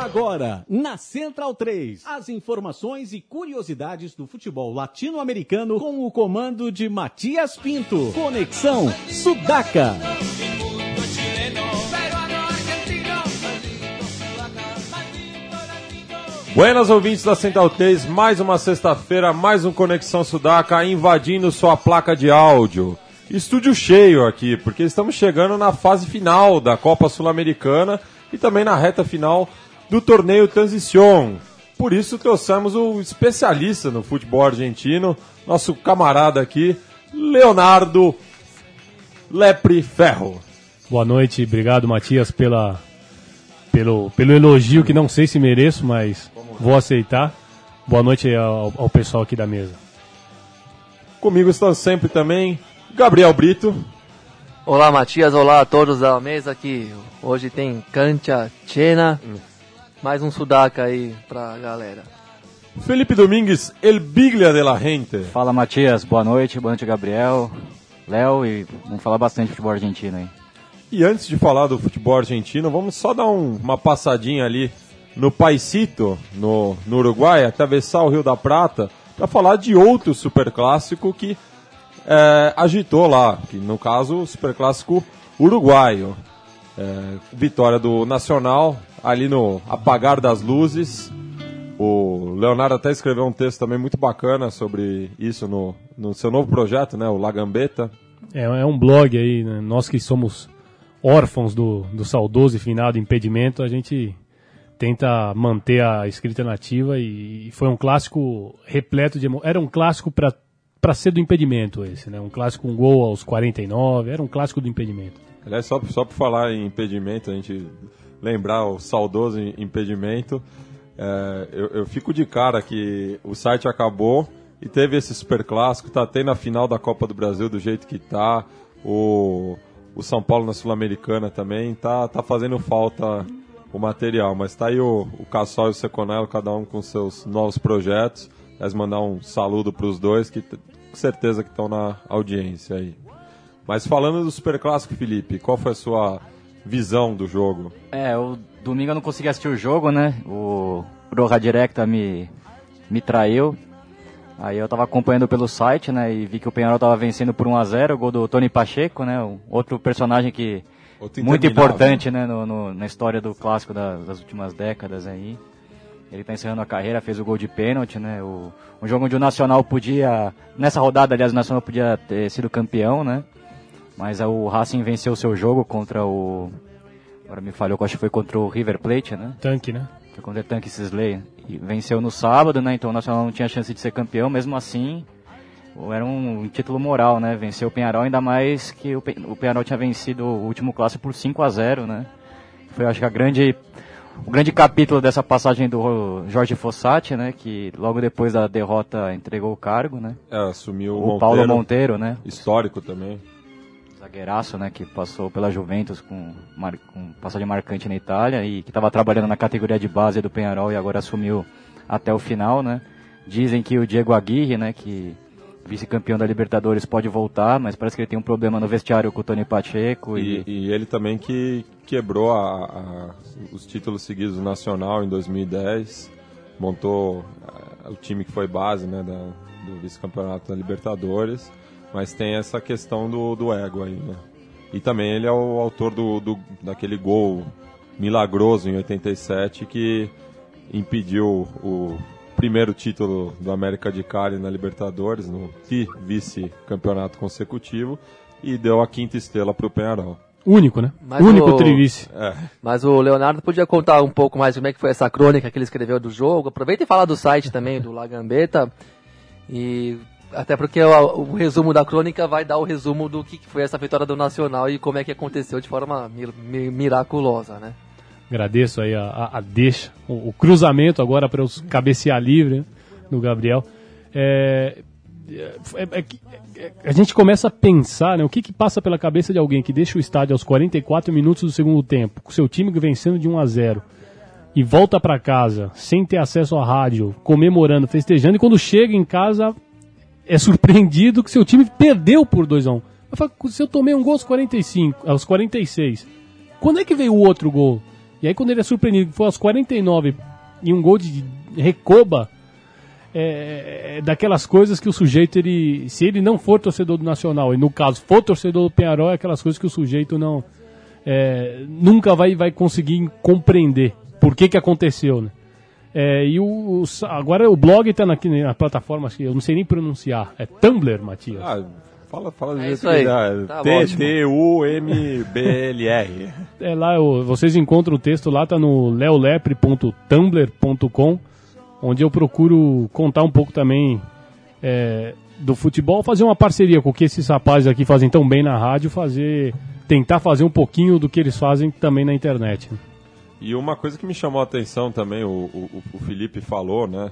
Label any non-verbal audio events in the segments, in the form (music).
Agora, na Central 3, as informações e curiosidades do futebol latino-americano com o comando de Matias Pinto. Conexão Sudaca. Buenas ouvintes da Central 3, mais uma sexta-feira, mais um Conexão Sudaca invadindo sua placa de áudio. Estúdio cheio aqui, porque estamos chegando na fase final da Copa Sul-Americana e também na reta final do torneio Transición. Por isso trouxemos o especialista no futebol argentino, nosso camarada aqui, Leonardo Lepre Ferro. Boa noite, obrigado Matias pela, pelo, pelo elogio que não sei se mereço, mas vou aceitar. Boa noite ao, ao pessoal aqui da mesa. Comigo estão sempre também Gabriel Brito. Olá Matias, olá a todos da mesa que hoje tem cancha chena, mais um sudaca aí pra galera. Felipe Domingues, El Biglia de la Gente. Fala Matias, boa noite, boa noite Gabriel, Léo e vamos falar bastante de futebol argentino aí. E antes de falar do futebol argentino, vamos só dar um, uma passadinha ali no Paisito, no, no Uruguai, atravessar o Rio da Prata, para falar de outro superclássico que é, agitou lá, que no caso o superclássico uruguaio. É, vitória do Nacional, ali no apagar das luzes. O Leonardo até escreveu um texto também muito bacana sobre isso no, no seu novo projeto, né, o Lagambeta. É, é um blog aí, né? nós que somos órfãos do, do saudoso e finado impedimento, a gente tenta manter a escrita nativa e, foi um clássico repleto de emo... Era um clássico para para ser do impedimento esse, né? Um clássico com um gol aos 49, era um clássico do impedimento. Aliás, só, só por falar em impedimento, a gente lembrar o saudoso impedimento, é, eu, eu, fico de cara que o site acabou e teve esse super clássico, tá tendo a final da Copa do Brasil do jeito que tá, o, o São Paulo na Sul-Americana também, tá, tá fazendo falta o material, mas tá aí o, o Cassol e o Seconello, cada um com seus novos projetos. Mas mandar um saludo para os dois, que com certeza que estão na audiência aí. Mas falando do Super Clássico, Felipe, qual foi a sua visão do jogo? É, o domingo eu não consegui assistir o jogo, né? O Roja Directa me, me traiu. Aí eu tava acompanhando pelo site, né? E vi que o Penharol tava vencendo por 1x0, o gol do Tony Pacheco, né? Um outro personagem que Outro muito importante, né? No, no- na história do clássico da- das últimas décadas aí. Ele tá encerrando a carreira, fez o gol de pênalti, né? O, um jogo onde o Nacional podia, nessa rodada, aliás, o Nacional podia ter sido campeão, né? Mas o Racing venceu o seu jogo contra o. Agora me falhou, que eu acho que foi contra o River Plate, né? Tanque, né? Foi contra o Tanque Sisley. E venceu no sábado, né? Então o Nacional não tinha chance de ser campeão, mesmo assim. Era um título moral, né? Venceu o Penharol, ainda mais que o Pe- o Penharol tinha vencido o último clássico por 5 a 0 né? Foi, acho que, a grande, o grande capítulo dessa passagem do Jorge Fossati, né? Que logo depois da derrota entregou o cargo, né? É, assumiu o, O, Monteiro, Paulo Monteiro, né? histórico também. Zagueiraço, né, que passou pela Juventus com, mar, com passagem marcante na Itália e que estava trabalhando na categoria de base do Penharol e agora assumiu até o final, né? Dizem que o Diego Aguirre, né, que vice-campeão da Libertadores pode voltar, mas parece que ele tem um problema no vestiário com o Tony Pacheco E, e, e ele também que quebrou a- a- os títulos seguidos do Nacional em 2010, montou ah, o time que foi base né, da- do vice-campeonato da Libertadores, mas tem essa questão do, do ego aí, né? E também ele é o autor do, do- daquele gol milagroso em 87 que impediu o primeiro título do América de Cali na Libertadores, no vice-campeonato consecutivo, e deu a quinta estrela para o Penharol. Único, né? Mas Único o- trivice. É, Mas o Leonardo podia contar um pouco mais como é que foi essa crônica que ele escreveu do jogo. Aproveita e fala do site também, do Lagambeta. E até porque o, o resumo da crônica vai dar o resumo do que foi essa vitória do Nacional e como é que aconteceu de forma mi- mi- miraculosa, né? Agradeço aí a, a- a deixa, o, o cruzamento agora para os cabecear livre né, do Gabriel. É, é- é que- é- a gente começa a pensar né, o que, que passa pela cabeça de alguém que deixa o estádio aos 44 minutos do segundo tempo, com seu time vencendo de 1 a 0 e volta para casa sem ter acesso à rádio, comemorando, festejando, e quando chega em casa é surpreendido que seu time perdeu por 2 a 1 Eu falo, se eu tomei um gol aos 45, aos 46, quando é que veio o outro gol? E aí quando ele é surpreendido, foi aos 49 e um gol de recoba, é, é, daquelas coisas que o sujeito, ele, se ele não for torcedor do Nacional, e no caso for torcedor do Penharol, é aquelas coisas que o sujeito não é, nunca vai, vai conseguir compreender por que, que aconteceu, né? É, e o, o- agora o blog está na, na plataforma, acho que eu não sei nem pronunciar, é Tumblr, Matias. Ah, fala, fala do É jeito isso que aí. dá. Tá T-T-U-M-B-L-R. (laughs) É lá, vocês encontram o texto lá, tá no leolepre.tumblr.com, onde eu procuro contar um pouco também é, do futebol, fazer uma parceria com o que esses rapazes aqui fazem tão bem na rádio, fazer tentar fazer um pouquinho do que eles fazem também na internet. E uma coisa que me chamou a atenção também, o, o, o Felipe falou, né?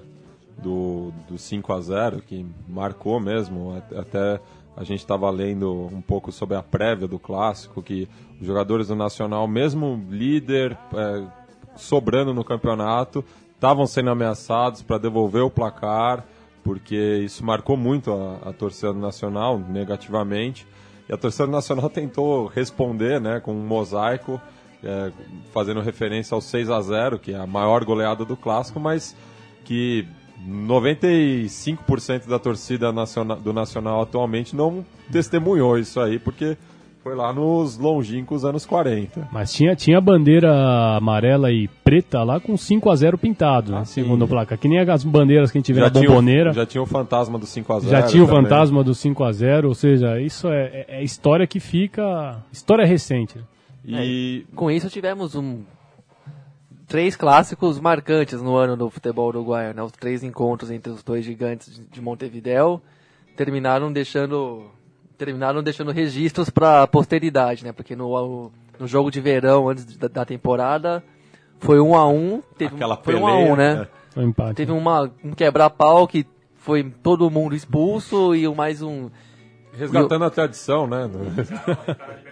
Do, do 5 a 0 que marcou mesmo. Até a gente estava lendo um pouco sobre a prévia do clássico, que os jogadores do Nacional, mesmo líder, é, sobrando no campeonato, estavam sendo ameaçados para devolver o placar, porque isso marcou muito a, a torcida do Nacional negativamente. E a torcida do Nacional (laughs) tentou responder né, com um mosaico, é, fazendo referência ao 6 a 0 que é a maior goleada do clássico, mas que 95% da torcida nacional, do Nacional atualmente não testemunhou isso aí, porque foi lá nos longínquos anos 40. Mas tinha, tinha bandeira amarela e preta lá com 5 a 0 pintado, né, Ah, sim. segundo o placa. Que nem as bandeiras que a gente vê na tinha, bomboneira. já tinha o fantasma do 5 a 0 Já tinha o também. fantasma do 5 a 0 ou seja, isso é, é- é história que fica. História recente. Né? E Com isso tivemos um três clássicos marcantes no ano do futebol uruguaio, né? Os três encontros entre os dois gigantes de- de Montevidéu terminaram deixando terminaram deixando registros para a posteridade, né? Porque no, no jogo de verão antes da, da temporada foi um a um, teve, aquela foi um peleia, a um, né? Foi um empate. Teve uma, um quebra-pau que foi todo mundo expulso e o mais um resgatando a tradição, né? (laughs)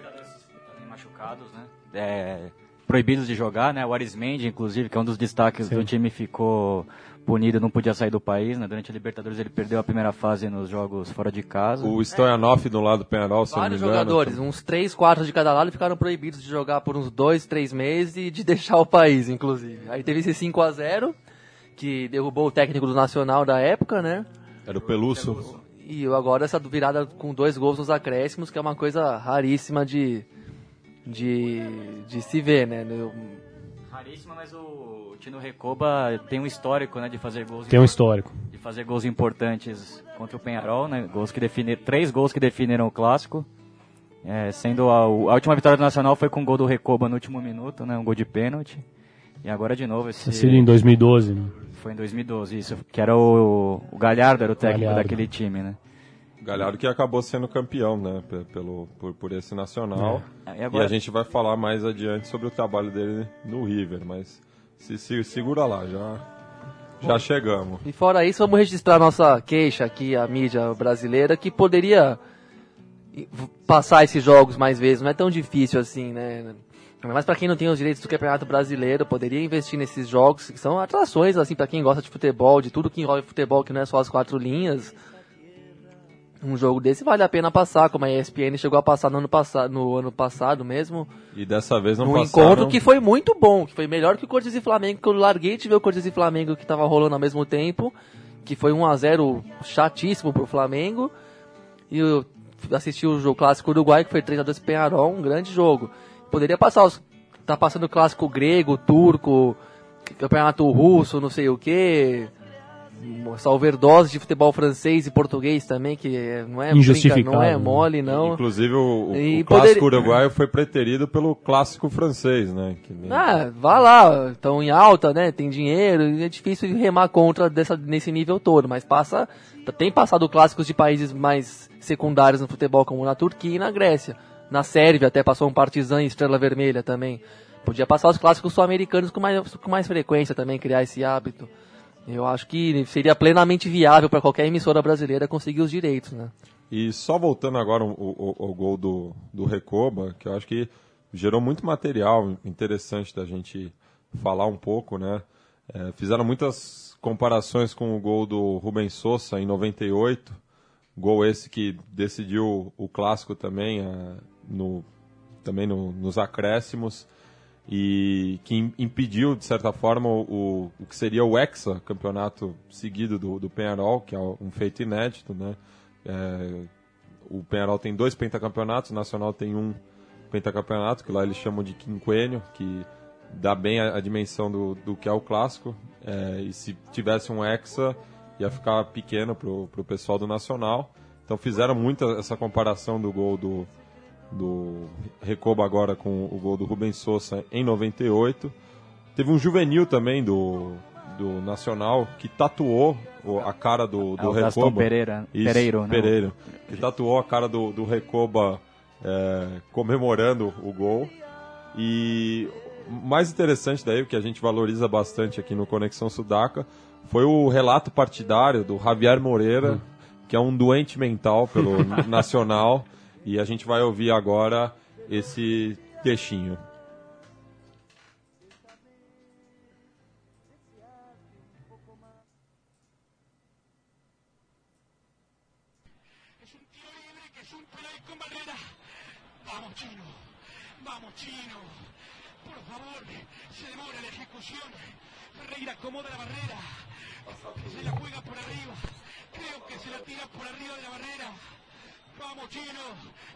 É, proibidos de jogar, né? O Arismendi, inclusive, que é um dos destaques do time, ficou punido, não podia sair do país, né? Durante a Libertadores ele perdeu a primeira fase nos jogos fora de casa. O Stoyanov do lado do Penarol, se eu não me Vários engano. jogadores, uns três, quatro de cada lado, ficaram proibidos de jogar por uns dois, três meses e de deixar o país, inclusive. Aí teve esse 5 a 0 que derrubou o técnico do Nacional da época, né? Era o Peluso. E agora essa virada com dois gols nos acréscimos, que é uma coisa raríssima de, de, de se ver, né? No- Raríssima, mas o Tino Recoba tem um histórico, né? De fazer gols Tem um histórico. de fazer gols importantes contra o Penharol, né? Gols que definiram, três gols que definiram o clássico. É, sendo a, a última vitória do Nacional foi com o gol do Recoba no último minuto, né? Um gol de pênalti. E agora de novo esse Esse seria em 2012. Né? foi em 2012, isso, que era o, o Galhardo era o técnico Galhardo. daquele time, né? Galhardo que acabou sendo campeão, né? pe- Pelo, por, por esse nacional. É, e E agora- a gente vai falar mais adiante sobre o trabalho dele no River, mas se, se- segura lá, já, já chegamos. E fora isso, vamos registrar nossa queixa aqui, a mídia brasileira, que poderia passar esses jogos mais vezes. Não é tão difícil assim, né? Mas para quem não tem os direitos do Campeonato Brasileiro, poderia investir nesses jogos, que são atrações, assim, para quem gosta de futebol, de tudo que envolve futebol, que não é só as quatro linhas. Um jogo desse vale a pena passar, como a ESPN chegou a passar no ano, passado, no ano passado mesmo. E dessa vez não Um passaram... encontro que foi muito bom, que foi melhor que o Corinthians e Flamengo, que eu larguei de ver o Corinthians e Flamengo que tava rolando ao mesmo tempo, que foi 1 a 0 chatíssimo pro Flamengo. E eu assisti o jogo clássico uruguai, que foi 3 a 2 Penharol, um grande jogo. Poderia passar os tá passando o clássico grego, turco, campeonato russo, não sei o que. Essa overdose de futebol francês e português também, que não é, Injustificável, brinca- não é né? mole, não. Inclusive o, o- E o clássico poderia- uruguaio foi preterido pelo clássico francês, né? Que nem- Ah, vá lá, estão em alta, né? Tem dinheiro, e é difícil remar contra dessa, nesse nível todo, mas passa, tem passado clássicos de países mais secundários no futebol, como na Turquia e na Grécia. Na Sérvia até passou um Partizan e Estrela Vermelha também. Podia passar os clássicos sul-americanos com mais, com mais frequência também, criar esse hábito. Eu acho que seria plenamente viável para qualquer emissora brasileira conseguir os direitos, né? E só voltando agora ao, ao- ao gol do, do Recoba, que eu acho que gerou muito material interessante da gente falar um pouco, né? É, fizeram muitas comparações com o gol do Rubens Sousa em 98, gol esse que decidiu o clássico também, é, no, também no- nos acréscimos. E que im- impediu, de certa forma, o, o que seria o Hexa, campeonato seguido do, do Penharol, que é um feito inédito, né? É, o Penharol tem dois pentacampeonatos, o Nacional tem um pentacampeonato, que lá eles chamam de quinquênio, que dá bem a, a dimensão do, do que é o clássico. É, e se tivesse um Hexa, ia ficar pequeno pro, pro pessoal do Nacional. Então fizeram muito essa comparação do gol do, do Recoba agora com o gol do Rubens Souza em 98. Teve um juvenil também do, do Nacional que tatuou a cara do, É do Gastão Recoba. Pereira. Isso, Pereiro, né? Pereiro. Que tatuou a cara do, do Recoba é, comemorando o gol. E o mais interessante daí, o que a gente valoriza bastante aqui no Conexão Sudaca, foi o relato partidário do Javier Moreira, que é um doente mental pelo (laughs) Nacional. E a gente vai ouvir agora esse textinho. Es un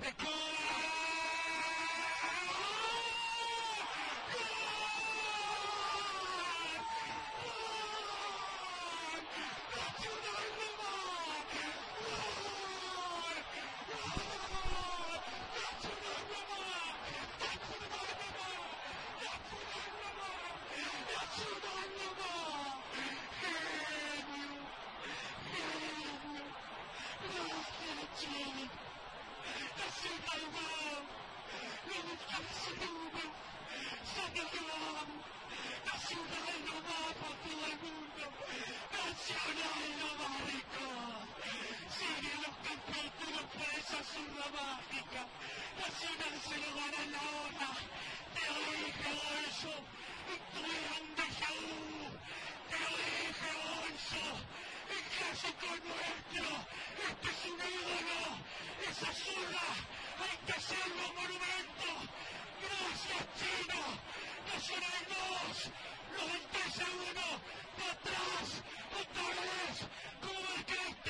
the king. Que es un penal con barrera. Vamos, chino. Vamos, chino. Por favor, se demora la ejecución. Ferreira acomoda la barrera. Que se la juega por arriba. Creo que se la tira por arriba de la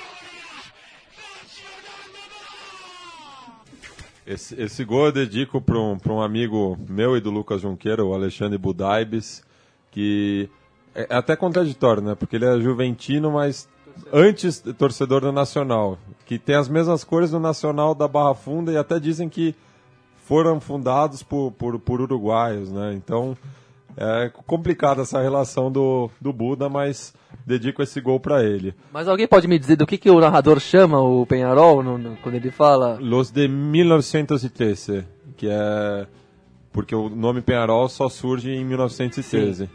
barrera. Vamos, chino. Esse, esse gol eu dedico para um, pra um amigo meu e do Lucas Junqueira, o Alexandre Budaibes, que é é até contraditório, né? Porque ele é juventino, mas antes torcedor do Nacional, que tem as mesmas cores do Nacional da Barra Funda e até dizem que foram fundados por, por, por uruguaios, né? Então é complicada essa relação do, do Buda, mas dedico esse gol para ele. Mas alguém pode me dizer do que, que o narrador chama o Penharol no- no- quando ele fala? Los de 1913, que é porque o nome Penharol só surge em 1913.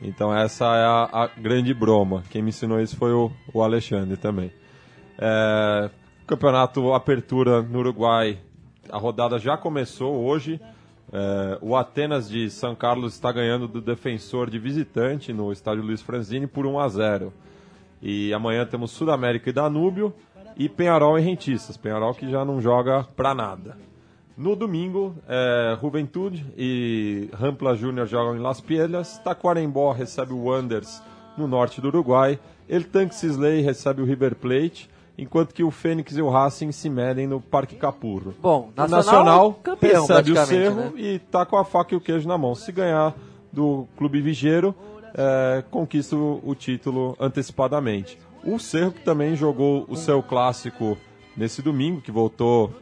Então essa é a, a grande broma. Quem me ensinou isso foi o, o Alexandre também. É, campeonato Apertura no Uruguai, a rodada já começou hoje. É, o Atenas de São Carlos está ganhando do defensor de visitante no estádio Luiz Franzini por 1 a 0. E amanhã temos Sudamérica e Danúbio e Penharol e Rentistas. Penharol que já não joga pra nada. No domingo, é, Juventude e Rampla Júnior jogam em Las Piedras. Taquarembó recebe o Wanders no norte do Uruguai. El Tanque Sisley recebe o River Plate. Enquanto que o Fênix e o Racing se medem no Parque Capurro. Bom, O Nacional, campeão, recebe o Cerro né? e tá com a faca e o queijo na mão. Se ganhar do Clube Vigeiro, é, conquista o, o título antecipadamente. O Cerro que também jogou o seu clássico nesse domingo, que voltou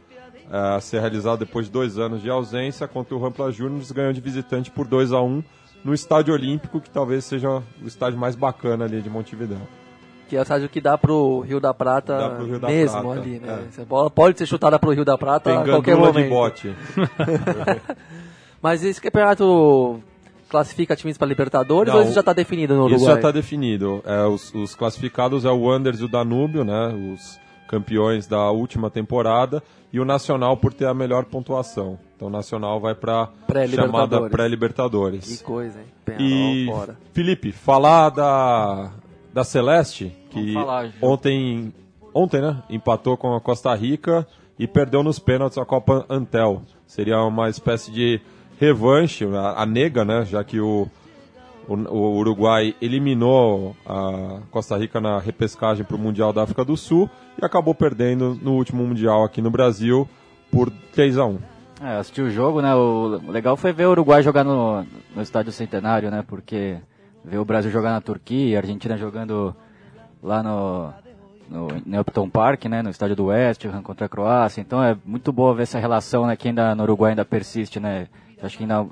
é, a ser realizado depois de dois anos de ausência, contra o Rampla Juniors, ganhou de visitante por 2 a 1 no Estádio Olímpico, que talvez seja o estádio mais bacana ali de Montevidéu. Que é o estádio que dá pro Rio da Prata Dá pro Rio da mesmo Prata, ali, né? é. Essa bola pode ser chutada pro Rio da Prata Tem a qualquer momento. de bote. (laughs) Mas esse campeonato classifica times para Libertadores Não, ou isso já está definido no Uruguai? Isso já está definido. É, os, os classificados é o Wanderers e o Danúbio, né? Os campeões da última temporada. E o Nacional por ter a melhor pontuação. Então o Nacional vai para Pré-Libertadores. chamada Que pré-Libertadores. coisa, hein? Penharol E fora. Felipe, falar da, da Celeste, que falar, ontem, ontem, né? Empatou com a Costa Rica e perdeu nos pênaltis a Copa Antel. Seria uma espécie de revanche, a, a nega, né? Já que o, o, o Uruguai eliminou a Costa Rica na repescagem para o Mundial da África do Sul e acabou perdendo no último Mundial aqui no Brasil por 3 a 1 É, assisti o jogo, né? O legal foi ver o Uruguai jogar no, no Estádio Centenário, né? Porque ver o Brasil jogar na Turquia, a Argentina jogando lá no, no, no Upton Park, né? No Estádio do West, contra a Croácia. Então é muito boa ver essa relação, né? Que ainda no Uruguai ainda persiste, né? Acho que ainda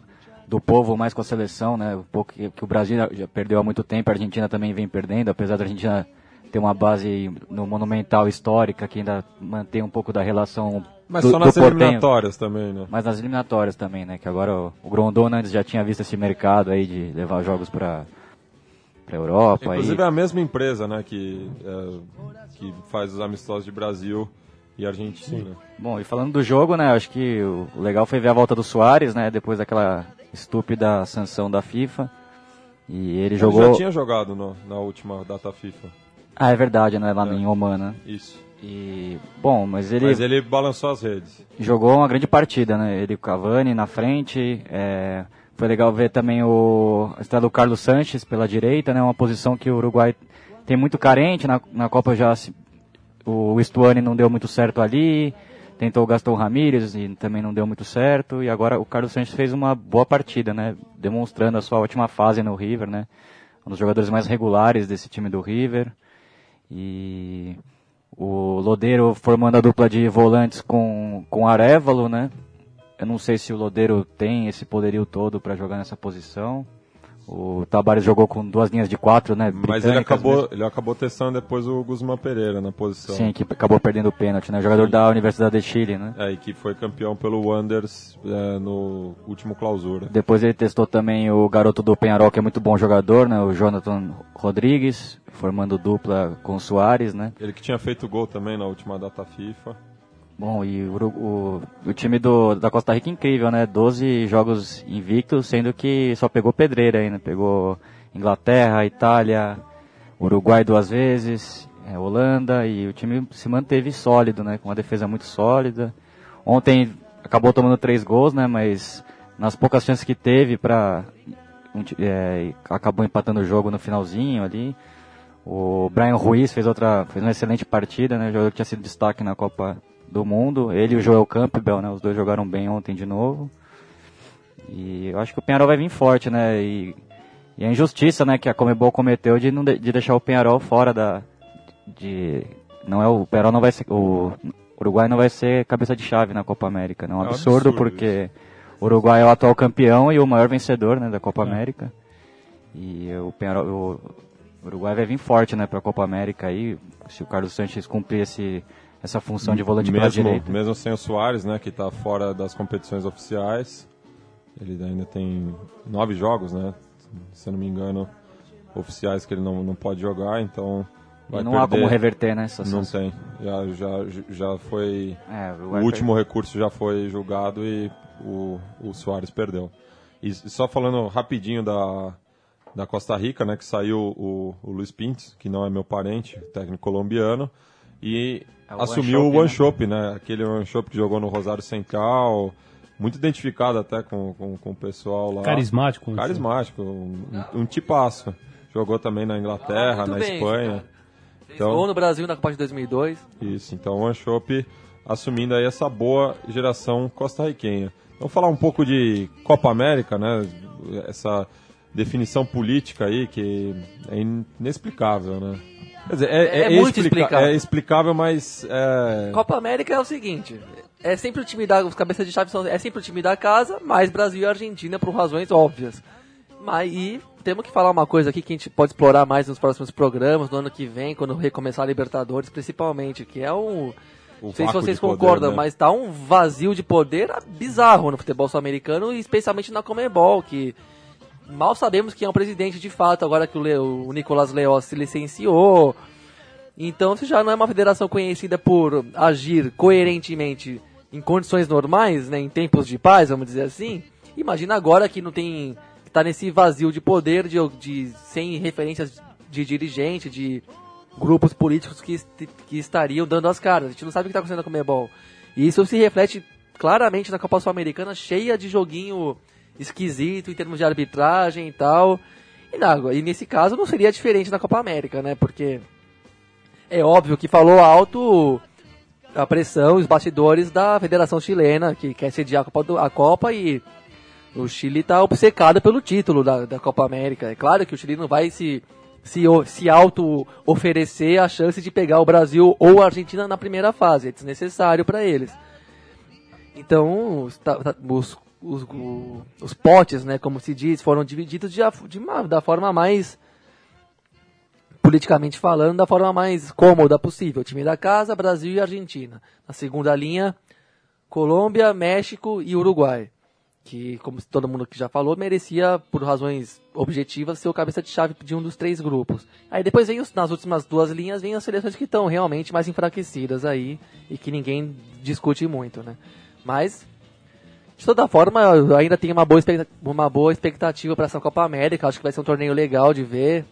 do povo mais com a seleção, né? Um pouco que, que o Brasil já perdeu há muito tempo, a Argentina também vem perdendo, apesar da Argentina ter uma base no Monumental histórica que ainda mantém um pouco da relação Mas do, só nas eliminatórias também, né? Mas nas eliminatórias também, né? Que agora o, o Grondona antes já tinha visto esse mercado aí de levar jogos para para Europa. Inclusive e, é a mesma empresa, né, que, é, que faz os amistosos de Brasil e Argentina. Bom, e falando do jogo, né? Acho que o legal foi ver a volta do Soares, né? Depois daquela estúpida sanção da FIFA. E ele Ele jogou. já tinha jogado no- na última data FIFA. Ah, é verdade, né? Lá É. em Oman, né? Isso. E bom, mas ele, Mas ele balançou as redes. jogou uma grande partida, né? Ele com o Cavani na frente. é, Foi legal ver também o a estreia do Carlos Sanches pela direita, né? Uma posição que o Uruguai tem muito carente na, na Copa já se- o Stuani não deu muito certo ali. Tentou o Gastão Ramírez e também não deu muito certo. E agora o Carlos Sanches fez uma boa partida, né? Demonstrando a sua ótima fase no River, né? Um dos jogadores mais regulares desse time do River. E o Lodeiro formando a dupla de volantes com, com Arevalo, né? Eu não sei se o Lodeiro tem esse poderio todo para jogar nessa posição. O Tabares jogou com duas linhas de quatro, né? Mas ele acabou, mesmo. ele acabou testando depois o Guzmán Pereira na posição. Sim, que acabou perdendo o pênalti, né? Jogador da Universidade de Chile, né? É, e que foi campeão pelo Wanderers é, no último clausura. Depois ele testou também o garoto do Penharol, que é muito bom jogador, né? O Jonathan Rodrigues, formando dupla com o Soares, né? Ele que tinha feito gol também na última data FIFA. Bom, e o, o, o time do, da Costa Rica é incrível, né? 12 jogos invictos, sendo que só pegou pedreira ainda. Pegou Inglaterra, Itália, Uruguai duas vezes, é, Holanda, e o time se manteve sólido, né? Com uma defesa muito sólida. Ontem acabou tomando três gols, né? Mas nas poucas chances que teve para acabou empatando o jogo no finalzinho ali. O Brian Ruiz fez outra, fez uma excelente partida, né? Jogador que tinha sido destaque na Copa do Mundo. Ele e o Joel Campbell, né? Os dois jogaram bem ontem de novo. E eu acho que o Penharol vai vir forte, né? E, e a injustiça, né, que a Comebol cometeu de não de, de deixar o Penharol fora da de não é o Penharol não vai ser o Uruguai não vai ser cabeça de chave na Copa América, não é um É um absurdo, absurdo porque o Uruguai é o atual campeão e o maior vencedor, né, da Copa É. América. E o Penharol, o Uruguai vai vir forte, né, para a Copa América aí, se o Carlos Sanches cumprir esse essa função de volante pela mesmo, direita. mesmo sem o Soares, né, que está fora das competições oficiais. Ele ainda tem nove jogos, né? Se eu não me engano, oficiais que ele não, não pode jogar, então vai não há perder. como reverter, né, Não tem. Já, já, já foi. É, O último recurso já foi julgado e o, o Soares perdeu. E só falando rapidinho da, da Costa Rica, né, que saiu o, o Luiz Pintos, que não é meu parente, técnico colombiano, e É o assumiu Wanchope, o One Shop, né? Aquele One Shop que jogou no Rosário Central, muito identificado até com, com, com o pessoal lá. Carismático. assim. Carismático, um, um, um tipaço. Jogou também na Inglaterra, Ah, na bem, Espanha. cara. Então- gol no Brasil na Copa de 2002. Isso, então o Anchope assumindo aí essa boa geração costarriquenha. Vamos falar um pouco de Copa América, né? Essa definição política aí que é inexplicável, né? Quer dizer, é, É muito explica- explicável. É explicável, mas é... Copa América é o seguinte: é sempre o time da. Os cabeças de chave são, é sempre o time da casa, mais Brasil e Argentina por razões óbvias. Mas e temos que falar uma coisa aqui que a gente pode explorar mais nos próximos programas, no ano que vem, quando recomeçar a Libertadores, principalmente, que é um. o Não sei se vocês de poder, concordam, né? mas tá um vazio de poder bizarro no futebol sul-americano, e especialmente na Comebol, que mal sabemos quem é o presidente de fato, agora que o, Le, o Nicolas se licenciou. Então, se já não é uma federação conhecida por agir coerentemente em condições normais, né, em tempos de paz, vamos dizer assim, imagina agora que não tem que tá nesse vazio de poder de, de sem referências de dirigente, de grupos políticos que, que estariam dando as caras. A gente não sabe o que está acontecendo com o Comebol. E isso se reflete claramente na Copa Sul-Americana, cheia de joguinho esquisito em termos de arbitragem e tal. E, na, e nesse caso não seria diferente na Copa América, né? Porque é óbvio que falou alto a pressão, os bastidores da Federação Chilena, que quer sediar a Copa, do- a Copa e o Chile está obcecado pelo título da, da Copa América. É claro que o Chile não vai se, se, se auto-oferecer a chance de pegar o Brasil ou a Argentina na primeira fase. É desnecessário para eles. Então, os, os, os, o- os potes, né, como se diz, foram divididos de, de uma- da forma mais politicamente falando, da forma mais cômoda possível. Time da casa, Brasil e Argentina. Na segunda linha, Colômbia, México e Uruguai. Que, como todo mundo que já falou, merecia, por razões objetivas, ser o cabeça de chave de um dos três grupos. Aí depois vem os, nas últimas duas linhas, vem as seleções que estão realmente mais enfraquecidas aí e que ninguém discute muito, né? Mas, de toda forma, eu ainda tenho uma boa, uma boa expectativa para essa Copa América. Acho que vai ser um torneio legal de ver.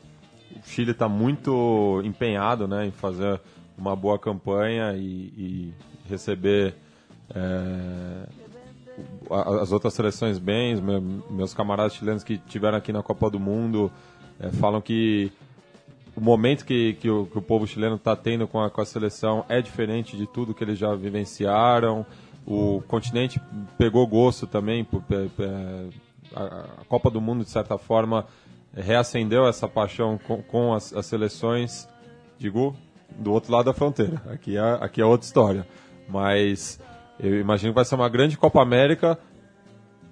O Chile está muito empenhado né, em fazer uma boa campanha e, e receber é, as outras seleções bem. Meus camaradas chilenos que estiveram aqui na Copa do Mundo é, falam que o momento que, que, o, que o povo chileno está tendo com a, com a seleção é diferente de tudo que eles já vivenciaram. O continente pegou gosto também por, a, Copa do Mundo, de certa forma, reacendeu essa paixão com, as, seleções, digo, do outro lado da fronteira. Aqui é, aqui é outra história. Mas eu imagino que vai ser uma grande Copa América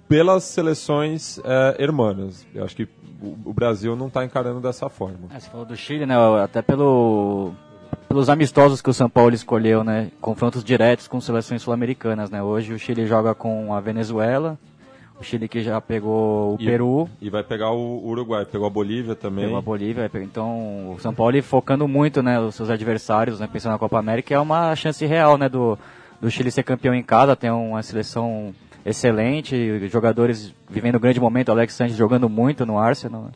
pelas seleções é, hermanas. Eu acho que o, o Brasil não está encarando dessa forma. É, você falou do Chile, né? Até pelo, pelos amistosos que o São Paulo escolheu, né? Confrontos diretos com seleções sul-americanas, né? Hoje o Chile joga com a Venezuela, o Chile que já pegou o E- Peru, E vai pegar o Uruguai, pegou a Bolívia também. pegou a Bolívia. Então o São Paulo focando muito, né? Os seus adversários, né? Pensando na Copa América, é uma chance real, né? Do, do Chile ser campeão em casa, tem uma seleção excelente, jogadores vivendo um grande momento, Alex Sanches jogando muito no Arsenal.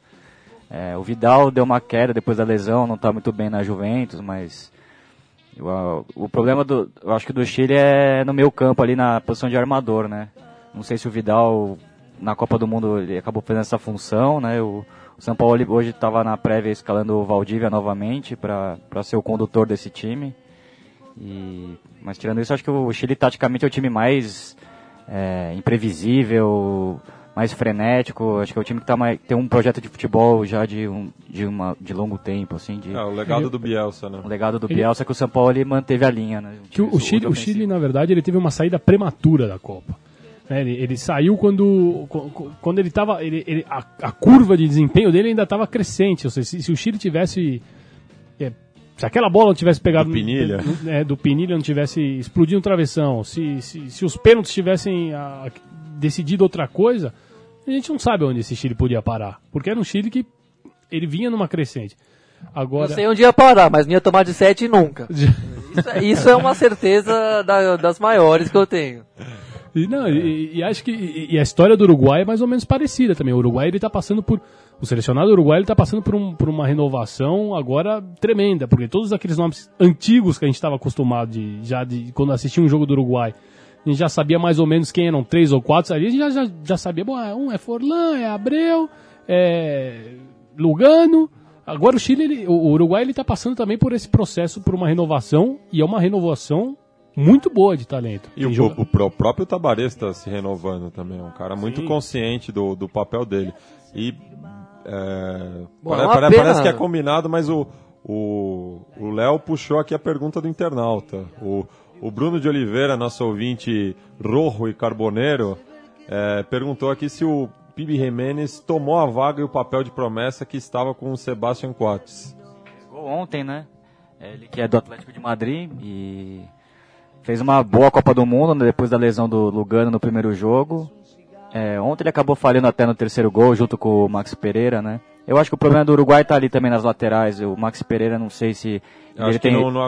É, o Vidal deu uma queda depois da lesão, não está muito bem na Juventus, mas o, o problema do, eu acho que do Chile é no meio campo ali na posição de armador, né? Não sei se o Vidal na Copa do Mundo ele acabou fazendo essa função, né? O, o São Paulo hoje estava na prévia escalando o Valdívia novamente para ser o condutor desse time. E, mas tirando isso, acho que o Chile taticamente é o time mais é, imprevisível, mais frenético. Acho que é o time que tá mais, tem um projeto de futebol já de, um, de, uma, de longo tempo, assim, de É, o legado do Bielsa, né? o legado do Ele- Bielsa que o São Paulo ele manteve a linha, né? Que o, o Chile, o Chile, na verdade, ele teve uma saída prematura da Copa. né? Ele, ele saiu quando, quando ele estava. Ele, ele- a, a curva de desempenho dele ainda estava crescente. Ou seja, se, se o Chile tivesse. é, se aquela bola não tivesse pegado. Do Pinilha. no- é, do Pinilha não tivesse explodido um travessão, se, se, se os pênaltis tivessem ah, decidido outra coisa, a gente não sabe onde esse Chile podia parar. Porque era um Chile que ele vinha numa crescente. Agora. Não sei onde ia parar, mas não ia tomar de 7 nunca. (laughs) Isso, é- isso é uma certeza da- das maiores que eu tenho. E, não, e, e acho que e, a história do Uruguai é mais ou menos parecida também. O Uruguai ele tá passando por o selecionado uruguai ele tá passando por, um, por uma renovação agora tremenda, porque todos aqueles nomes antigos que a gente estava acostumado de já de quando assistia um jogo do Uruguai, a gente já sabia mais ou menos quem eram três ou quatro ali, a gente já, já, já sabia, bom, é, um é Forlan, é Abreu, é Lugano. Agora o Chile, ele- o Uruguai ele tá passando também por esse processo, por uma renovação e é uma renovação muito boa de talento. E o, joga- o pró- próprio Tabarez está se renovando também, é um cara muito Sim. consciente do, do papel dele. E é, pare- é pare- parece que é combinado, mas o o o Léo puxou aqui a pergunta do internauta. O, o Bruno de Oliveira, nosso ouvinte rojo e carboneiro, é, perguntou aqui se o Pibi Jimenez tomou a vaga e o papel de promessa que estava com o Sebastian Coates. Jogou ontem, né? Ele que é do Atlético de Madrid e fez uma boa Copa do Mundo né, depois da lesão do Lugano no primeiro jogo. É, ontem ele acabou falhando até no terceiro gol junto com o Max Pereira, né? Eu acho que o problema do Uruguai tá ali também nas laterais. O Max Pereira não sei se Eu ele tem não, não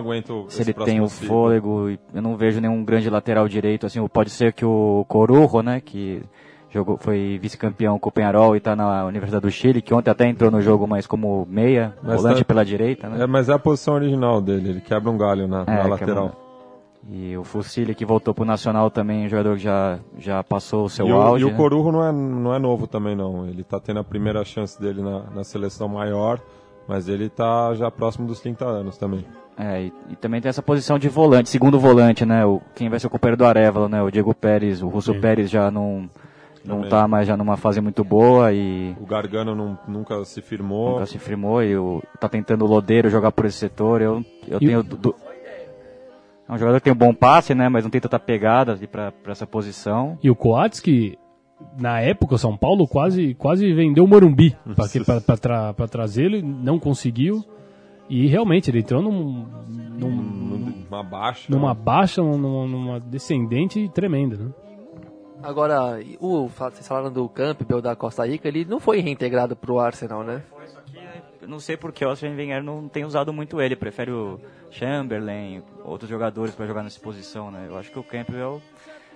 se ele tem o fôlego. Eu não vejo nenhum grande lateral direito. Assim, pode ser que o Corujo, né, que jogou, foi vice-campeão com o Penharol e está na Universidade do Chile, que ontem até entrou no jogo, mas como meia, Mas volante tá- pela direita, né? É, mas é a posição original dele, ele quebra um galho na, na É, lateral. E o Fusilli que voltou pro Nacional também, um jogador que já, já passou o seu E o, auge. e o né? Corujo não é, não é novo também, não. Ele tá tendo a primeira chance dele na, na seleção maior, mas ele tá já próximo dos 30 anos também. É, e, e também tem essa posição de volante, segundo volante, né? O, quem vai ser o companheiro do Arevalo, né? O Diego Pérez, o Russo Sim. Pérez já não, não Também. tá mais já numa fase muito boa e O Gargano não- nunca se firmou. nunca se firmou e o, tá tentando o Lodeiro jogar por esse setor. Eu, eu E tenho. o- du- é um jogador que tem um bom passe, né? Mas não tem tanta pegada ali pra, pra essa posição. E o Coates, que na época o São Paulo quase, quase vendeu o Morumbi para trazê-lo, e não conseguiu. E realmente ele entrou num, num- Uma baixa. numa baixa, numa, numa descendente tremenda. Né? Agora, o, vocês falaram do Campbell da Costa Rica, ele não foi reintegrado pro Arsenal, né? Não sei porque o Arsene Wenger não tem usado muito ele, prefere o Chamberlain, outros jogadores para jogar nessa posição, né? Eu acho que o Campbell,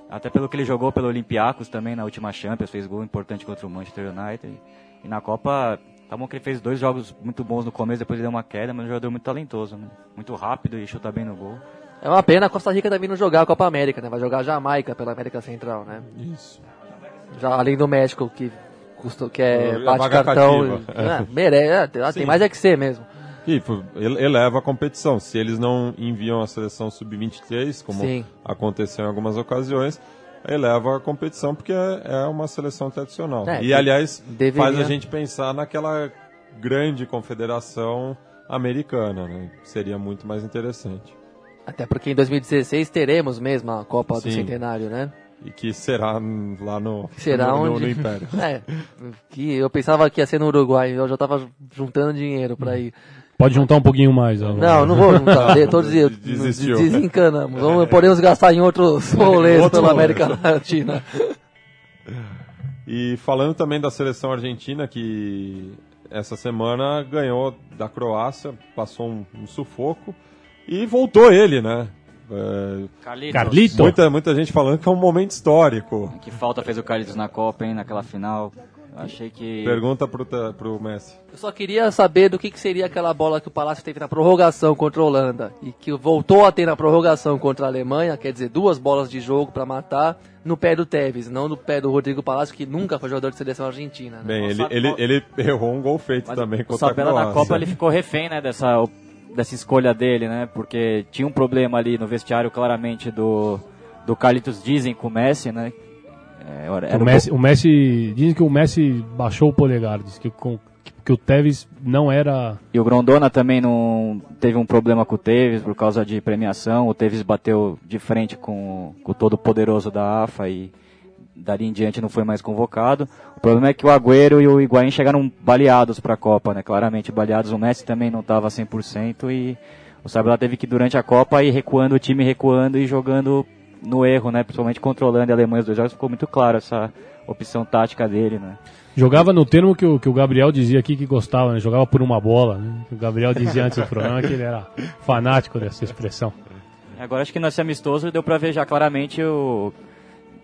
até pelo que ele jogou pelo Olympiacos também na última Champions, fez gol importante contra o Manchester United. E na Copa, tá bom que ele fez dois jogos muito bons no começo, depois ele deu uma queda, mas é um jogador muito talentoso, né? Muito rápido e chuta bem no gol. É uma pena a Costa Rica também não jogar a Copa América, né? Vai jogar a Jamaica pela América Central, né? Isso. Já além do México, que, custou, que é A bate cartão. cativa. É, merece, é, tem mais é que ser mesmo. E eleva a competição. Se eles não enviam a seleção sub-23, como Sim. aconteceu em algumas ocasiões, eleva a competição porque é, é uma seleção tradicional. É, e, aliás, deveria- faz a gente pensar naquela grande confederação americana, né? Seria muito mais interessante. Até porque em 2016 teremos mesmo a Copa do Sim. Centenário, né? E que será lá no, Será no, no- onde? no Império. (laughs) É, que eu pensava que ia ser no Uruguai, eu já tava juntando dinheiro pra ir. Pode juntar um pouquinho mais. ó. Não, não vou juntar, (laughs) todos dias Desistiu. desencanamos. Vamos, podemos gastar em outros (laughs) rolês Outro pela. América Latina. E falando também da seleção argentina, que essa semana ganhou da Croácia, passou um, um sufoco e voltou ele, né? É, Carlitos. Carlito. muita, muita gente falando que é um momento histórico. Que falta fez o Carlitos na Copa, hein, naquela final. Achei que... Pergunta pro, pro Messi. Eu só queria saber do que, que seria aquela bola que o Palácio teve na prorrogação contra a Holanda e que voltou a ter na prorrogação contra a Alemanha, quer dizer, duas bolas de jogo pra matar no pé do Tevez, não no pé do Rodrigo Palácio, que nunca foi jogador de seleção argentina. Né? Bem, ele, ele, ele errou um gol feito Mas também o contra a Sabella Croácia. na Copa ele ficou refém, né, dessa, dessa escolha dele, né? Porque tinha um problema ali no vestiário claramente do, do Carlitos Dizem com o Messi, né? É, O um Messi, o Messi. Dizem que o Messi baixou o polegar. Diz que, que, que o Tevez não era. E o Grondona também não teve um problema com o Tevez por causa de premiação. O Tevez bateu de frente com, com o todo poderoso da AFA e dali em diante não foi mais convocado. O problema é que o Agüero e o Higuaín chegaram baleados para a Copa, né? Claramente baleados. O Messi também não estava 100% e o Sabella teve que durante a Copa ir recuando o time, recuando e jogando no erro, né? Principalmente controlando a Alemanha os dois jogos. Ficou muito claro essa opção tática dele, né? Jogava no termo que o, que o Gabriel dizia aqui que gostava, né? Jogava por uma bola, né? O Gabriel dizia antes do programa que ele era fanático dessa expressão. Agora acho que nesse amistoso deu pra ver já claramente o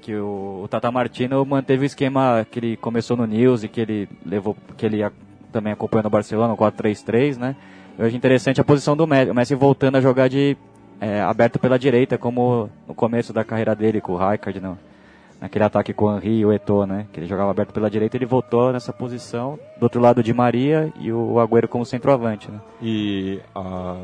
que o, o Tata Martino manteve o esquema que ele começou no News e que ele levou que ele a- também acompanhou no Barcelona, o 4-3-3, né? Eu acho interessante a posição do Messi, o Messi voltando a jogar de é, aberto pela direita, como no começo da carreira dele com o Rijkaard, não. Naquele ataque com o Henry e o Eto'o, né? Que ele jogava aberto pela direita, ele voltou nessa posição. Do outro lado, Di Maria e o Agüero como centroavante, né? E a,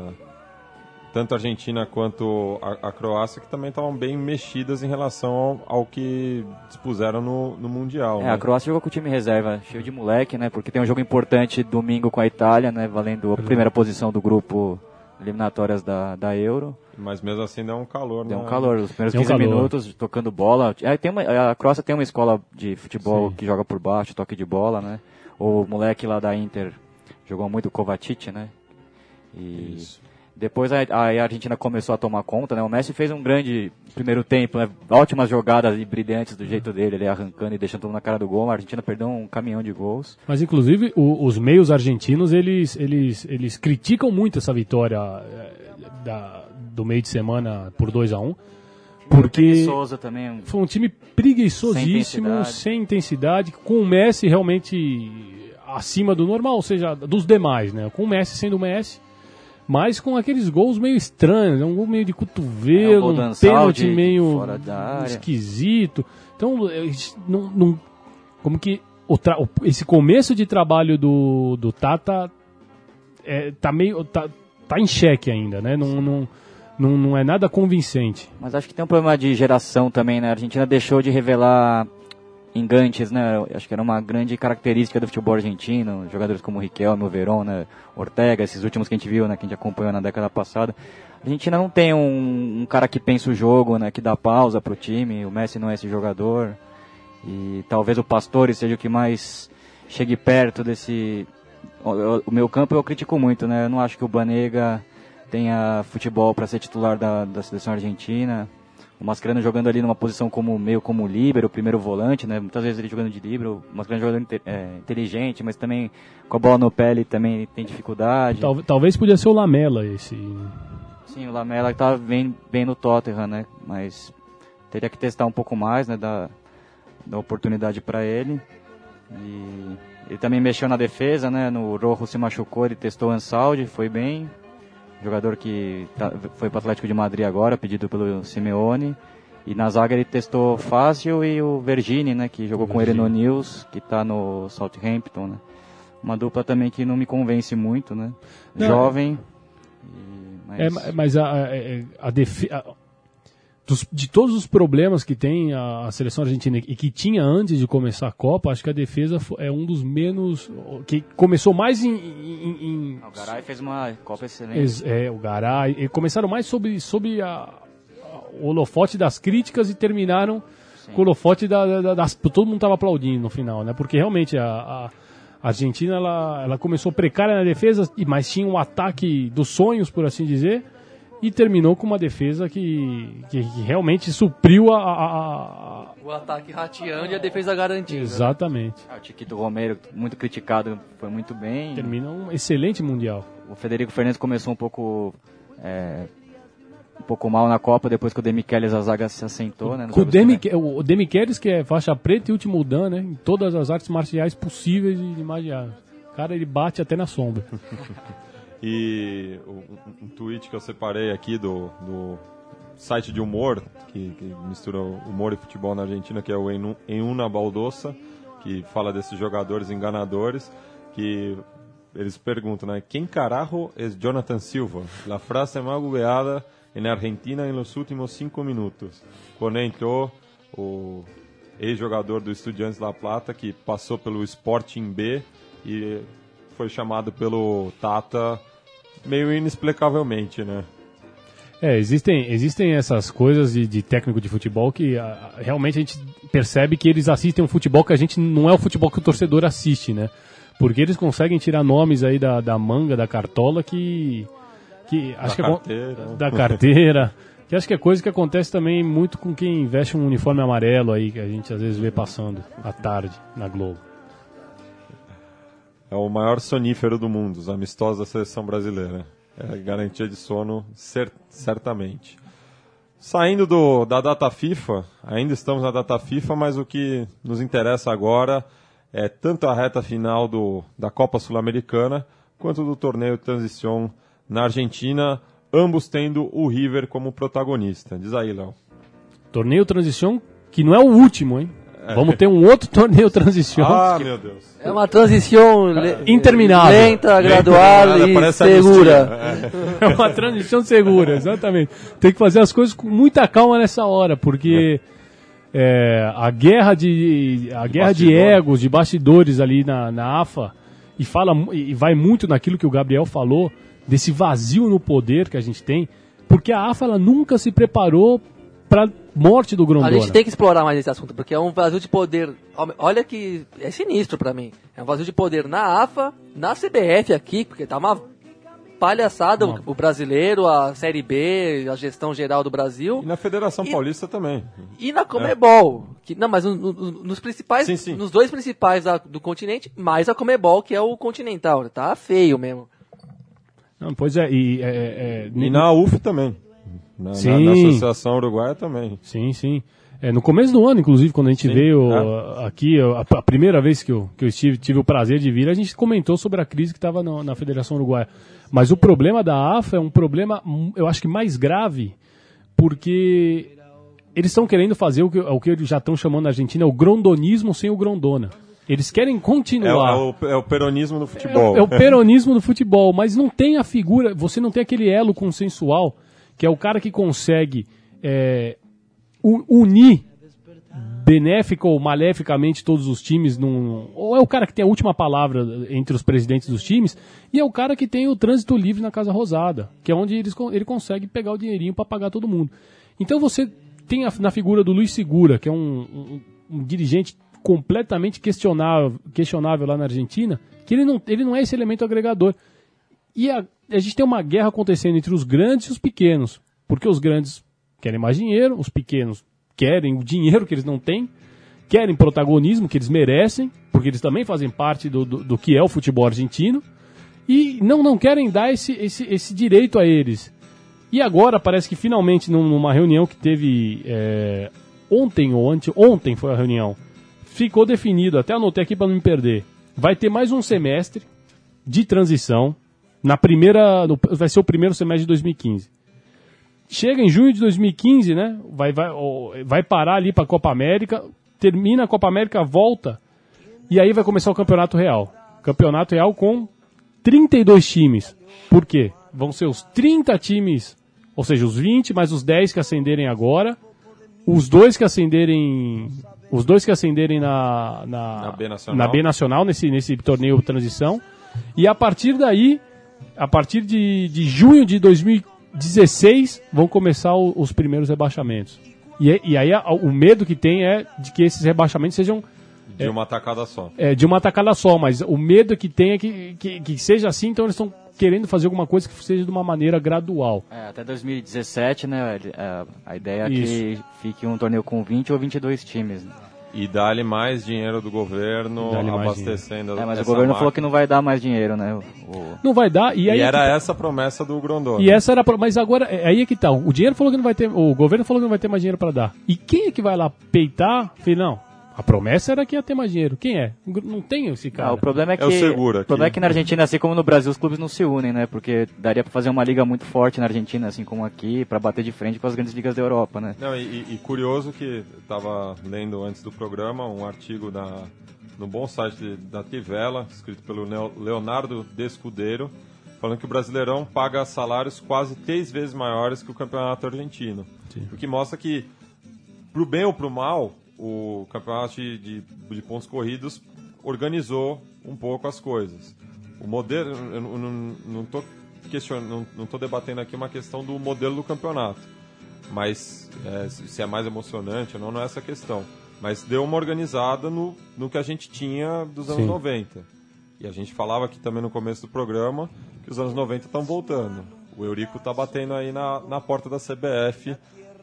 tanto a Argentina quanto a, a Croácia que também estavam bem mexidas em relação ao, ao que dispuseram no, no Mundial. É, né? a Croácia jogou com o time reserva, cheio de moleque, né? Porque tem um jogo importante domingo com a Itália, né? Valendo a primeira posição do grupo eliminatórias da, da Euro. Mas mesmo assim deu um calor. Deu na- um calor, os primeiros Deu um 15 calor. minutos tocando bola. É, tem uma, a Croácia tem uma escola de futebol Sim. que joga por baixo, toque de bola, né? O moleque lá da Inter jogou muito o Kovacic, né? E Isso. Depois a, a Argentina começou a tomar conta, né? O Messi fez um grande primeiro tempo, né? Ótimas jogadas e brilhantes do jeito dele, ele arrancando e deixando tudo na cara do gol. A Argentina perdeu um caminhão de gols. Mas inclusive o- os meios argentinos eles, eles, eles criticam muito essa vitória eh, da- do meio de semana por 2 a 1 um, porque também, foi um time preguiçosíssimo, Sem sem intensidade. intensidade, com o Messi realmente acima do normal, ou seja, dos demais, né? Com o Messi sendo o Messi, mas com aqueles gols meio estranhos, é um gol meio de É, cotovelo, do um Ansaldi, pênalti meio esquisito. Então, é, não, não- como que o tra- esse começo de trabalho do, do Tata é, tá meio tá, tá em xeque ainda, né? Não, não, não, não é nada convincente. Mas acho que tem um problema de geração também, né? A Argentina deixou de revelar engantes, né? Acho que era uma grande característica do futebol argentino, jogadores como Riquelme, o Verón, né? Ortega, esses últimos que a gente viu, né? Que a gente acompanhou na década passada. A Argentina não tem um, um cara que pensa o jogo, né? Que dá pausa pro time. O Messi não é esse jogador. E talvez o Pastore seja o que mais chegue perto desse... O meu campo eu critico muito, né? Eu não acho que o Banega tenha futebol para ser titular da, da seleção argentina. O Mascherano jogando ali numa posição como meio como líbero, primeiro volante, né? Muitas vezes ele jogando de líbero, o Mascherano jogando é, inteligente, mas também com a bola no pé ele também tem dificuldade. Tal- talvez podia ser o Lamela esse. Sim, o Lamela tá bem, bem no Tottenham, né? Mas teria que testar um pouco mais, né? Dar, dar oportunidade para ele. E ele também mexeu na defesa, né? No Rojo se machucou, ele testou o Ansaldi, foi bem. Jogador que tá- foi para o Atlético de Madrid agora, pedido pelo Simeone. E na zaga ele testou Fácil e o Vergini, né? Que jogou com ele no News, que tá no Southampton, né? Uma dupla também que não me convence muito, né? Não, Jovem. e- mas... É, ma- mas a, a, a defe- a- dos- de todos os problemas que tem a, a seleção argentina e que tinha antes de começar a Copa, acho que a defesa é um dos menos. que começou mais em. em- em- Ah, O Garay fez uma Copa excelente. ex- é, o Garay. E começaram mais sobre, sobre a, a- o holofote das críticas e terminaram com o holofote da, da- das. Todo mundo estava aplaudindo no final, né? Porque realmente a. a Argentina ela, ela começou precária na defesa, e- mas tinha um ataque dos sonhos, por assim dizer, e terminou com uma defesa que, que, que realmente supriu a. a- a- O ataque rateando e a defesa garantida. Exatamente. Ah, O Chiquito Romero, muito criticado, foi muito bem. Termina um excelente Mundial. O Federico Fernandes começou um pouco é, um pouco mal na Copa, depois que o Demichelis a zaga se assentou, né? o jogos Demi, finais. o Demichelis, que é faixa preta e último dan, né? Em todas as artes marciais possíveis e imagináveis. Cara, ele bate até na sombra. (laughs) E um, um tweet que eu separei aqui do, do site de humor, que, que mistura humor e futebol na Argentina, que é o Enu- Enuna Baldosa, que fala desses jogadores enganadores, que eles perguntam, né? Quem carajo é Jonathan Silva? La frase mais goleada na Argentina nos últimos cinco minutos. Quando entrou o ex-jogador do Estudiantes La Plata, que passou pelo Sporting B e foi chamado pelo Tata meio inexplicavelmente, né? É, existem, existem essas coisas de, de técnico de futebol que ah, realmente a gente percebe que eles assistem um futebol que a gente não é o futebol que o torcedor assiste, né? Porque eles conseguem tirar nomes aí da, da manga, da cartola que. que acho que é, carteira. da carteira. (laughs) Que acho que é coisa que acontece também muito com quem veste um uniforme amarelo aí, que a gente às vezes vê passando à tarde na Globo. É o maior sonífero do mundo, os amistosos da seleção brasileira. É garantia de sono, cer- certamente. Saindo do, da data FIFA, ainda estamos na data FIFA, mas o que nos interessa agora é tanto a reta final do, da Copa Sul-Americana quanto do torneio Transição na Argentina, ambos tendo o River como protagonista. Diz aí, Léo. Torneio Transição, que não é o último, hein? Vamos ter um outro (laughs) torneio Transição. Ah, meu Deus. É uma transição le- Interminável. lenta, gradual e segura. anistia. É uma transição segura, exatamente. Tem que fazer as coisas com muita calma nessa hora, porque é, a guerra de a guerra de egos, de bastidores ali na, na AFA e fala e vai muito naquilo que o Gabriel falou desse vazio no poder que a gente tem, porque a AFA ela nunca se preparou para morte do A Grondona. gente tem que explorar mais esse assunto, porque é um vazio de poder. Olha que é sinistro pra mim. É um vazio de poder na AFA, na CBF aqui, porque tá uma palhaçada o, o brasileiro, a Série B, a gestão geral do Brasil. E na Federação E- Paulista também. E na Comebol. Que, não, mas no- no- nos principais. Sim, sim. Nos dois principais da- do continente, mais a Comebol, que é o continental. Tá feio mesmo. Não, pois é, e é, é, E na UF também. Na, na- na Associação Uruguaia também. Sim, sim. É, no começo do ano, inclusive, quando a gente Sim, veio é. aqui, a, a primeira vez que eu, que eu estive, tive o prazer de vir, a gente comentou sobre a crise que estava na Federação Uruguaia. Mas o problema da AFA é um problema, hum, eu acho que mais grave, porque eles estão querendo fazer o que, o que eles já estão chamando na Argentina, o grondonismo sem o grondona. Eles querem É, o- continuar. é o, é o peronismo do É futebol. é o peronismo do futebol, mas não tem a figura, você não tem aquele elo consensual, que é o cara que consegue é, unir benéfica ou maleficamente todos os times num, ou é o cara que tem a última palavra entre os presidentes dos times e é o cara que tem o trânsito livre na Casa Rosada, que é onde eles, ele consegue pegar o dinheirinho para pagar todo mundo. Então você tem a- na figura do Luiz Segura, que é um, um- um dirigente completamente questionável, questionável lá na Argentina, que ele não, ele não é esse elemento agregador. E a, a gente tem uma guerra acontecendo entre os grandes e os pequenos. Porque os grandes querem mais dinheiro, os pequenos querem o dinheiro que eles não têm, querem protagonismo que eles merecem, porque eles também fazem parte do, do, do que é o futebol argentino, e não, não querem dar esse, esse, esse direito a eles. E agora parece que finalmente num- numa reunião que teve é, ontem ou ante, ontem foi a reunião, ficou definido, até anotei aqui para não me perder, vai ter mais um semestre de transição na primeira, no- vai ser o primeiro semestre de 2015. Chega em junho de 2015, né? Vai, vai, vai parar ali para a Copa América, termina a Copa América, volta e aí vai começar o Campeonato Real. Campeonato Real com 32 times. Por quê? Vão ser os 30 times, ou seja, os 20 mais os 10 que ascenderem agora, os dois que ascenderem, os dois que ascenderem na na, Na B Nacional. na B Nacional nesse nesse torneio transição. E a partir daí, a partir de, de junho de 2016, vão começar o- os primeiros rebaixamentos. E, é- e aí a- o medo que tem é de que esses rebaixamentos sejam De uma tacada só. é, de uma tacada só, mas o medo que tem é que, que, que seja assim, então eles estão querendo fazer alguma coisa que seja de uma maneira gradual. É, até 2017, né? é, A ideia é que fique um torneio com 20 ou 22 times. né? E dá-lhe mais dinheiro do governo, abastecendo É, mas o governo máquina. falou que não vai dar mais dinheiro, né? O- Não vai dar, e E aí. era essa a promessa do Grondona. E essa era. a pro- Mas agora, é aí é que tá. O dinheiro falou que não vai ter. O governo falou que não vai ter mais dinheiro para dar. E quem é que vai lá peitar? Falei, não. A promessa era que ia ter mais dinheiro. Quem é? Não tem esse Ah, cara. o problema é que, É o seguro o problema aqui. é que na Argentina, assim como no Brasil, os clubes não se unem, né? Porque daria pra fazer uma liga muito forte na Argentina, assim como aqui, pra bater de frente com as grandes ligas da Europa, né? Não, e, e- curioso que estava lendo antes do programa um artigo da, no bom site de- da Tivela, escrito pelo Leonardo Descudeiro, falando que o Brasileirão paga salários quase três vezes maiores que o campeonato argentino. O que mostra que, pro bem ou pro mal, o campeonato de, de, pontos corridos organizou um pouco as coisas. O modelo, eu não- estou questionando, não- tô debatendo aqui uma questão do modelo do campeonato mas é, se é mais emocionante ou não, não é essa questão. Mas deu uma organizada no, no que a gente tinha dos anos Sim. 90. E a gente falava aqui também no começo do programa que os anos 90 estão voltando. O Eurico está batendo aí na, na porta da CBF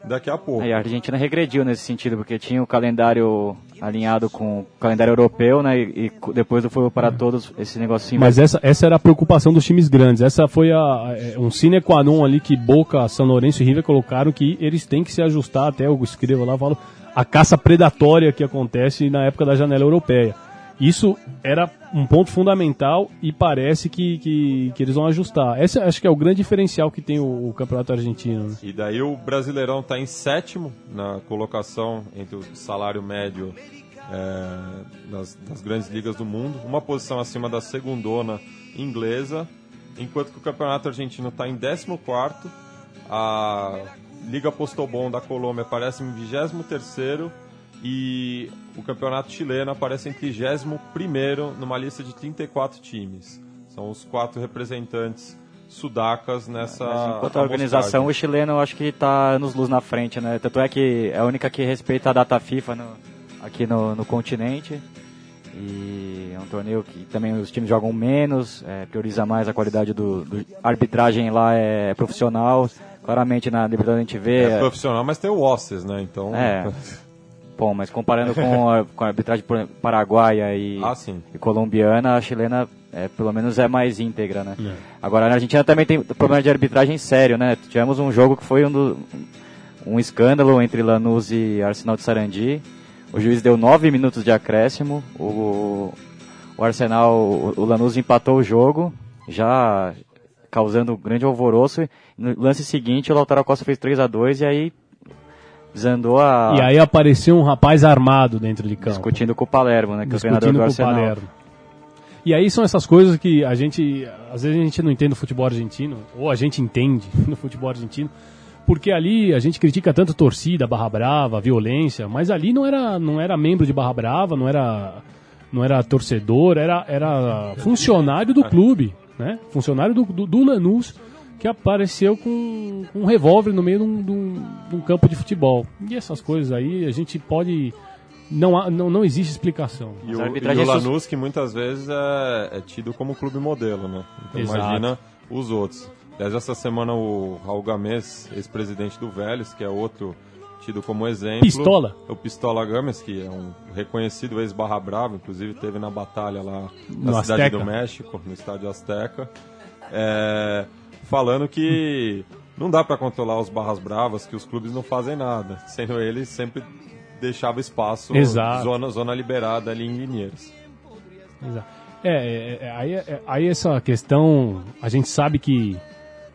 daqui a pouco. Aí a Argentina regrediu nesse sentido, porque tinha o calendário alinhado com o calendário europeu, né? E, e depois do Fogo para Todos, esse negocinho. Mas essa, essa era a preocupação dos times grandes. Essa foi a, é, um sine qua non ali que Boca, São Lourenço e River colocaram que eles têm que se ajustar, até eu escrevo lá, falo, a caça predatória que acontece na época da janela europeia. Isso era um ponto fundamental e parece que, que, que eles vão ajustar. Esse acho que é o grande diferencial que tem o, o campeonato argentino. né? E daí o Brasileirão está em sétimo na colocação entre o salário médio é, das, das grandes ligas do mundo, uma posição acima da segundona inglesa, enquanto que o Campeonato Argentino está em 14 a Liga Postobon da Colômbia aparece em 23 e o Campeonato Chileno aparece em 31 numa lista de 34 times. São os quatro representantes sudacas nessa Quanto à organização, o chileno acho que está anos luz na frente, né? Tanto é que é a única que respeita a data FIFA no- aqui no, no continente. E é um torneio que também os times jogam menos, é, prioriza mais a qualidade do, do a arbitragem lá é profissional. Claramente na Libertadores a gente vê. É profissional, mas tem o Osses, né? Então. É. (laughs) Bom, mas comparando com a, com a arbitragem paraguaia e, Ah, e colombiana, a chilena é, pelo menos é mais íntegra, né? Agora na Argentina também tem problema de arbitragem sério, né? Tivemos um jogo que foi um, do- um escândalo entre Lanús e Arsenal de Sarandi. O juiz deu nove minutos de acréscimo. O, o Arsenal, o, o Lanús empatou o jogo, já causando grande alvoroço. No lance seguinte, o Lautaro Costa fez 3 a 2 e aí desandou a E aí apareceu um rapaz armado dentro de campo. discutindo com o Palermo, né, que é o treinador discutindo do com o. Palermo. E aí são essas coisas que a gente, às vezes a gente não entende no futebol argentino, ou a gente entende (laughs) no futebol argentino, porque ali a gente critica tanto torcida, barra brava, violência, mas ali não era, não era membro de barra brava, não era, não era torcedor, era, era funcionário do clube, né? Funcionário do, do, do Lanús que apareceu com, com um revólver no meio de um, de um- de um campo de futebol. E essas coisas aí a gente pode não, há- não, não existe explicação. E o, e o Lanús, que muitas vezes é, é tido como clube modelo, né? Então Exato. imagina os outros. Aliás, essa semana o Raul Gamés, ex-presidente do Vélez, que é outro tido como exemplo. Pistola? O Pistola Games, que é um reconhecido ex-barra brava, inclusive teve na batalha lá No na Cidade Azteca. do México, no estádio Azteca. É, falando que não dá para controlar os barras bravas, que os clubes não fazem nada. Sendo ele sempre deixava espaço, Exato. zona, zona liberada ali em Linheiros. Exato. É, é, é, aí, é, aí essa questão, a gente sabe que,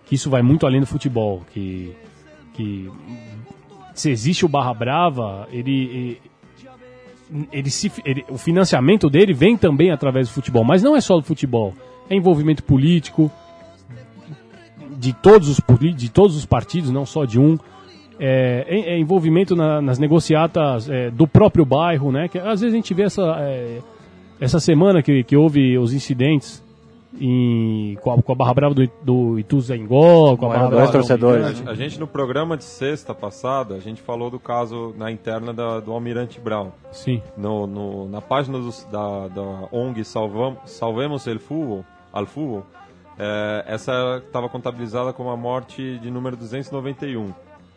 que isso vai muito além do futebol, que, que se existe o Barra Brava, ele, ele, ele se, ele- o financiamento dele vem também através do futebol, mas não é só do futebol, é envolvimento político de todos os, de todos os partidos, não só de um, é, é- é envolvimento na- nas negociatas é, do próprio bairro, né? Que às vezes a gente vê essa, é, essa semana que, que houve os incidentes em, com, a, com a Barra Brava do, do Ituzaingó, com a Barra Brava do torcedores. Almirante. A gente no programa de sexta passada, a gente falou do caso na interna da- do Almirante Brown. Sim, No, no- na página dos- da, da ONG Salvam, Salvemos el Fútbol, al Fútbol, é, essa estava contabilizada como a morte de número 291.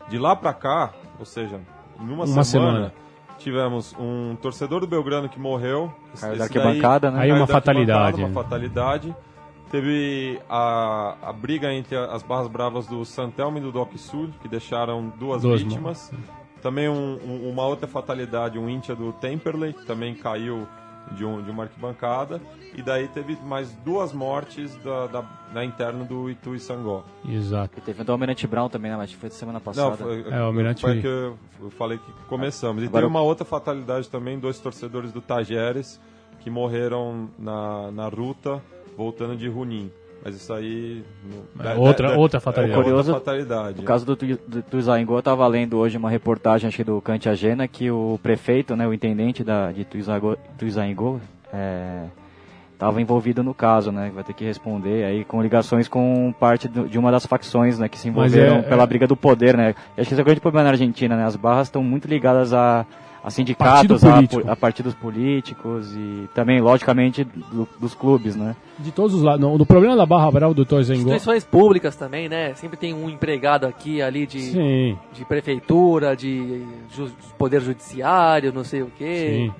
De lá para cá, ou seja, em uma, Uma semana, semana. tivemos um torcedor do Belgrano que morreu. Caiu Esse da arquibancada, né? Aí uma da fatalidade, né? Uma fatalidade. Teve a, a briga entre as barras bravas do Santelmo e do Doc Sul, que deixaram duas, Duas vítimas. Também um- um- uma outra fatalidade, um íntia do Temperley, que também caiu de, um, de uma arquibancada. E daí teve mais duas mortes da, da, na interna do Itu e Sangó. exato. E teve o do Almirante Brown também, né? Mas foi semana passada. Não, foi, É, o Almirante- foi que eu, eu falei que começamos. E Agora- teve uma outra fatalidade também, dois torcedores do Tajeres que morreram na, na ruta voltando de Runim. Mas isso aí... É outra- outra fatalidade. É outra Curioso, fatalidade. No caso do, do Tuizaingó, eu estava lendo hoje uma reportagem acho que do Cante Agena que o prefeito, né, o intendente da, de Tuizaingó, estava envolvido no caso, né? Vai ter que responder aí com ligações com parte do- de uma das facções, né, que se envolveram é- pela é- briga do poder, né? Acho que esse é o grande problema na Argentina, né? As barras estão muito ligadas a, a sindicatos, Partido a, a partidos políticos e também, logicamente, do- dos clubes, né? De todos os lados. No, problema da Barra Brava do Ituzaingó... Instituições públicas também, né? Sempre tem um empregado aqui, ali de, Sim, de prefeitura, de ju- poder judiciário, não sei o quê. sim.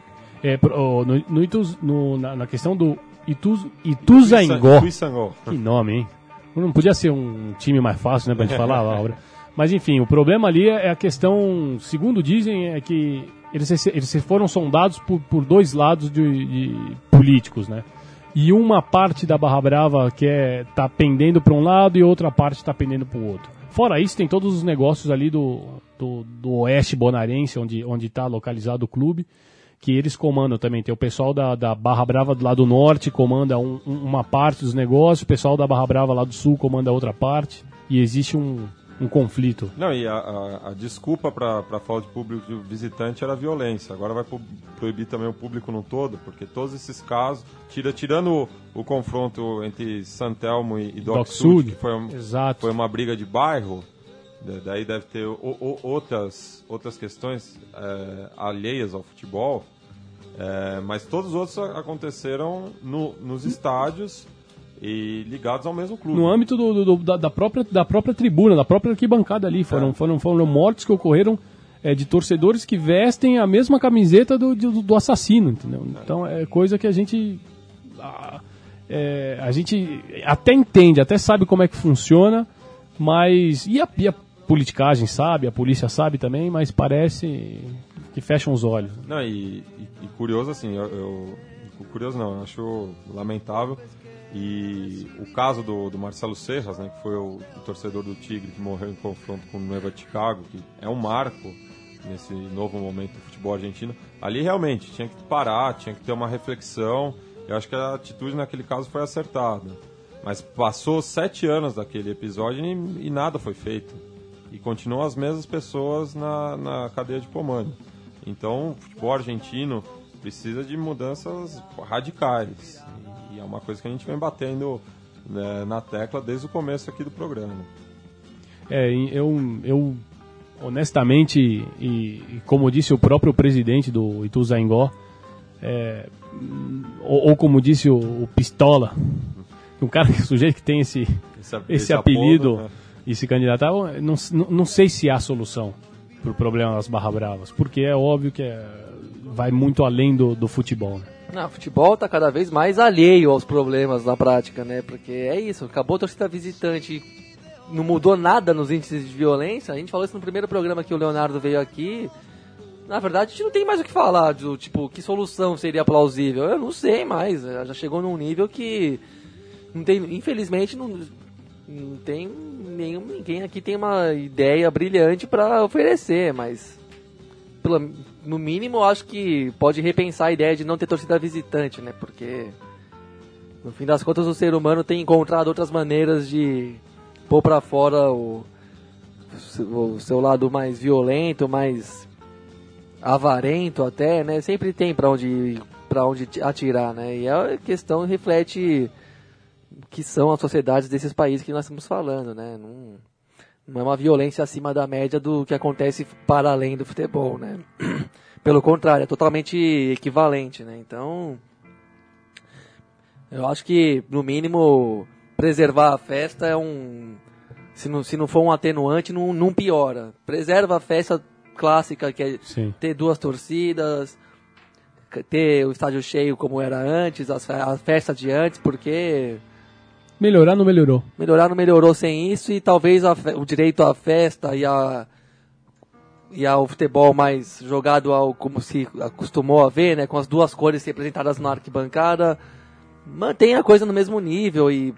É, pro- no, no Ituz- no- na, na questão do Ituz, Ituzaingó... Itu Sangó. Que nome, hein? Não podia ser um time mais fácil, né, pra gente falar, (laughs) Laura. Mas enfim, o problema ali é a questão, segundo dizem, é que eles, eles foram sondados por, por dois lados de, de políticos, né? E uma parte da Barra Brava que é, tá pendendo para um lado e outra parte tá pendendo para o outro. Fora isso, tem todos os negócios ali do, do, do oeste bonarense, onde está localizado o clube, que eles comandam também. Tem o pessoal da, da Barra Brava do lado norte comanda um- um- uma parte dos negócios, o pessoal da Barra Brava lá do sul comanda outra parte, e existe um, um conflito. Não, e a, a- a desculpa para a falta de público de visitante era a violência. Agora vai pro- proibir também o público no todo, porque todos esses casos, tira, tirando o, o confronto entre Santelmo e, e Doc, Doc Sud, Sud, que foi, um- Exato. foi uma briga de bairro, da- daí deve ter o- o- outras, outras questões é, alheias ao futebol, é, mas todos os outros aconteceram no- nos estádios e ligados ao mesmo clube. No âmbito do, do- da, da própria, da própria tribuna, da própria arquibancada ali. Foram, É. foram, foram mortes que ocorreram é, de torcedores que vestem a mesma camiseta do, do, do assassino, entendeu? Então é coisa que a gente. A, é, a gente até entende, até sabe como é que funciona, mas. E a, e a politicagem sabe, a polícia sabe também, mas parece que fecham os olhos. Não, e, e- e curioso assim, eu, eu- curioso não, eu acho lamentável. E o caso do, do Marcelo Serras, né, que foi o, o torcedor do Tigre que morreu em confronto com o Nueva Chicago, que é um marco nesse novo momento do futebol argentino. Ali realmente tinha que parar, tinha que ter uma reflexão. Eu acho que a atitude naquele caso foi acertada. Mas passou sete anos daquele episódio e, e nada foi feito. E continuam as mesmas pessoas na, na cadeia de comando. Então, o futebol argentino precisa de mudanças radicais. É uma coisa que a gente vem batendo né, na tecla desde o começo aqui do programa. É, e eu, eu honestamente, e, e como disse o próprio presidente do Ituzaingó, é, ou, ou como disse o, o Pistola, um cara, (laughs) sujeito que tem esse, Esse, esse apelido apodo, né? e se candidatar, não, não, não sei se há solução para o problema das Barra Bravas, porque é óbvio que é- vai muito além do, do futebol. né? Não, futebol tá cada vez mais alheio aos problemas na prática, né? Porque é isso, acabou a torcida visitante, não mudou nada nos índices de violência. A gente falou isso no primeiro programa que o Leonardo veio aqui. Na verdade, a gente não tem mais o que falar, do tipo, que solução seria plausível. Eu não sei mais, eh, já chegou num nível que não tem, infelizmente, não, não tem nenhum, ninguém aqui tem uma ideia brilhante para oferecer, mas pelo, no mínimo, acho que pode repensar a ideia de não ter torcida visitante, né? Porque, no fim das contas, o ser humano tem encontrado outras maneiras de pôr pra fora o, o seu lado mais violento, mais avarento até, né? Sempre tem pra onde, pra onde atirar, né? E a questão reflete o que são as sociedades desses países que nós estamos falando, né? Não, não é uma violência acima da média do que acontece para além do futebol, né? (clears throat) Pelo contrário, é totalmente equivalente, né? Então, eu acho que, no mínimo, preservar a festa é um... Se não, se não for um atenuante, não, não piora. Preserva a festa clássica, que é Sim. ter duas torcidas, ter o estádio cheio como era antes, as a festa de antes, porque Melhorar não melhorou. melhorar não melhorou sem isso e talvez a o direito à festa e a e ao futebol mais jogado ao como se acostumou a ver, né, com as duas cores representadas na arquibancada, mantém a coisa no mesmo nível e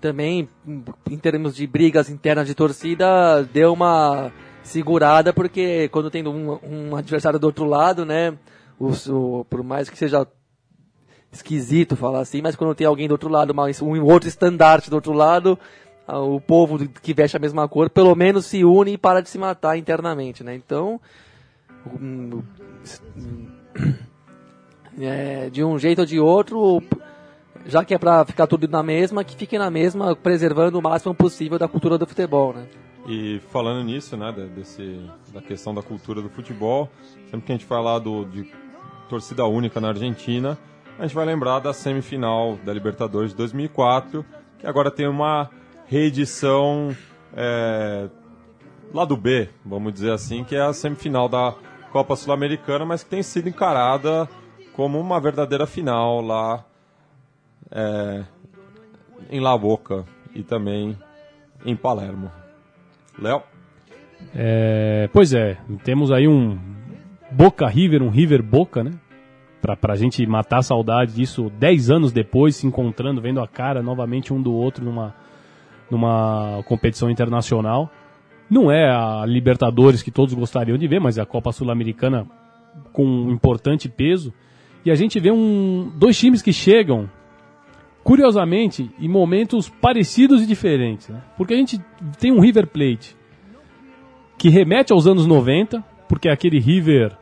também em termos de brigas internas de torcida deu uma segurada porque quando tem um, um adversário do outro lado, né, o, o- por mais que seja esquisito falar assim, mas quando tem alguém do outro lado, um outro estandarte do outro lado, o povo que veste a mesma cor, pelo menos se une e para de se matar internamente, né? Então, é, de um jeito ou de outro, já que é pra ficar tudo na mesma, que fique na mesma, preservando o máximo possível da cultura do futebol, né? E falando nisso, né, desse, da questão da cultura do futebol, sempre que a gente fala do, de torcida única na Argentina, a gente vai lembrar da semifinal da Libertadores de 2004, que agora tem uma reedição é, lá do B, vamos dizer assim, que é a semifinal da Copa Sul-Americana, mas que tem sido encarada como uma verdadeira final lá é, em La Boca e também em Palermo. Léo? É, pois é, temos aí um Boca River, um River Boca, né? Pra, pra gente matar a saudade disso 10 anos depois, se encontrando, vendo a cara novamente um do outro numa, numa competição internacional. Não é a Libertadores que todos gostariam de ver, mas é a Copa Sul-Americana com um importante peso. E a gente vê um, dois times que chegam, curiosamente, em momentos parecidos e diferentes. Né? Porque a gente tem um River Plate que remete aos anos 90, porque é aquele River,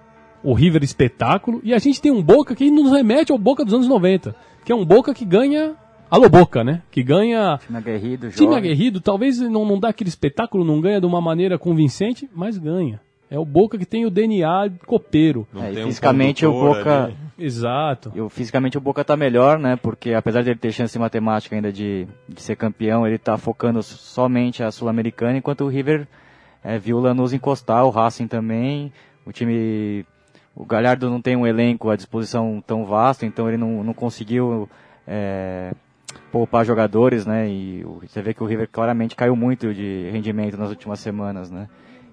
o River espetáculo, e a gente tem um Boca que nos remete ao Boca dos anos 90, que é um Boca que ganha. Alô Boca, né? Que ganha. Time aguerrido, Time jovem. aguerrido, talvez não, não dá aquele espetáculo, não ganha de uma maneira convincente, mas ganha. É o Boca que tem o DNA copeiro. Não É, e tem um fisicamente o Boca- ali. Exato. E o- fisicamente o Boca tá melhor, né? Porque apesar de ele ter chance matemática ainda de, de ser campeão, ele tá focando somente a Sul-Americana, enquanto o River é, viu o Lanús encostar, o Racing também. O time. O Galhardo não tem um elenco à disposição tão vasto, então ele não, não conseguiu é, poupar jogadores, né? E você vê que o River claramente caiu muito de rendimento nas últimas semanas, né?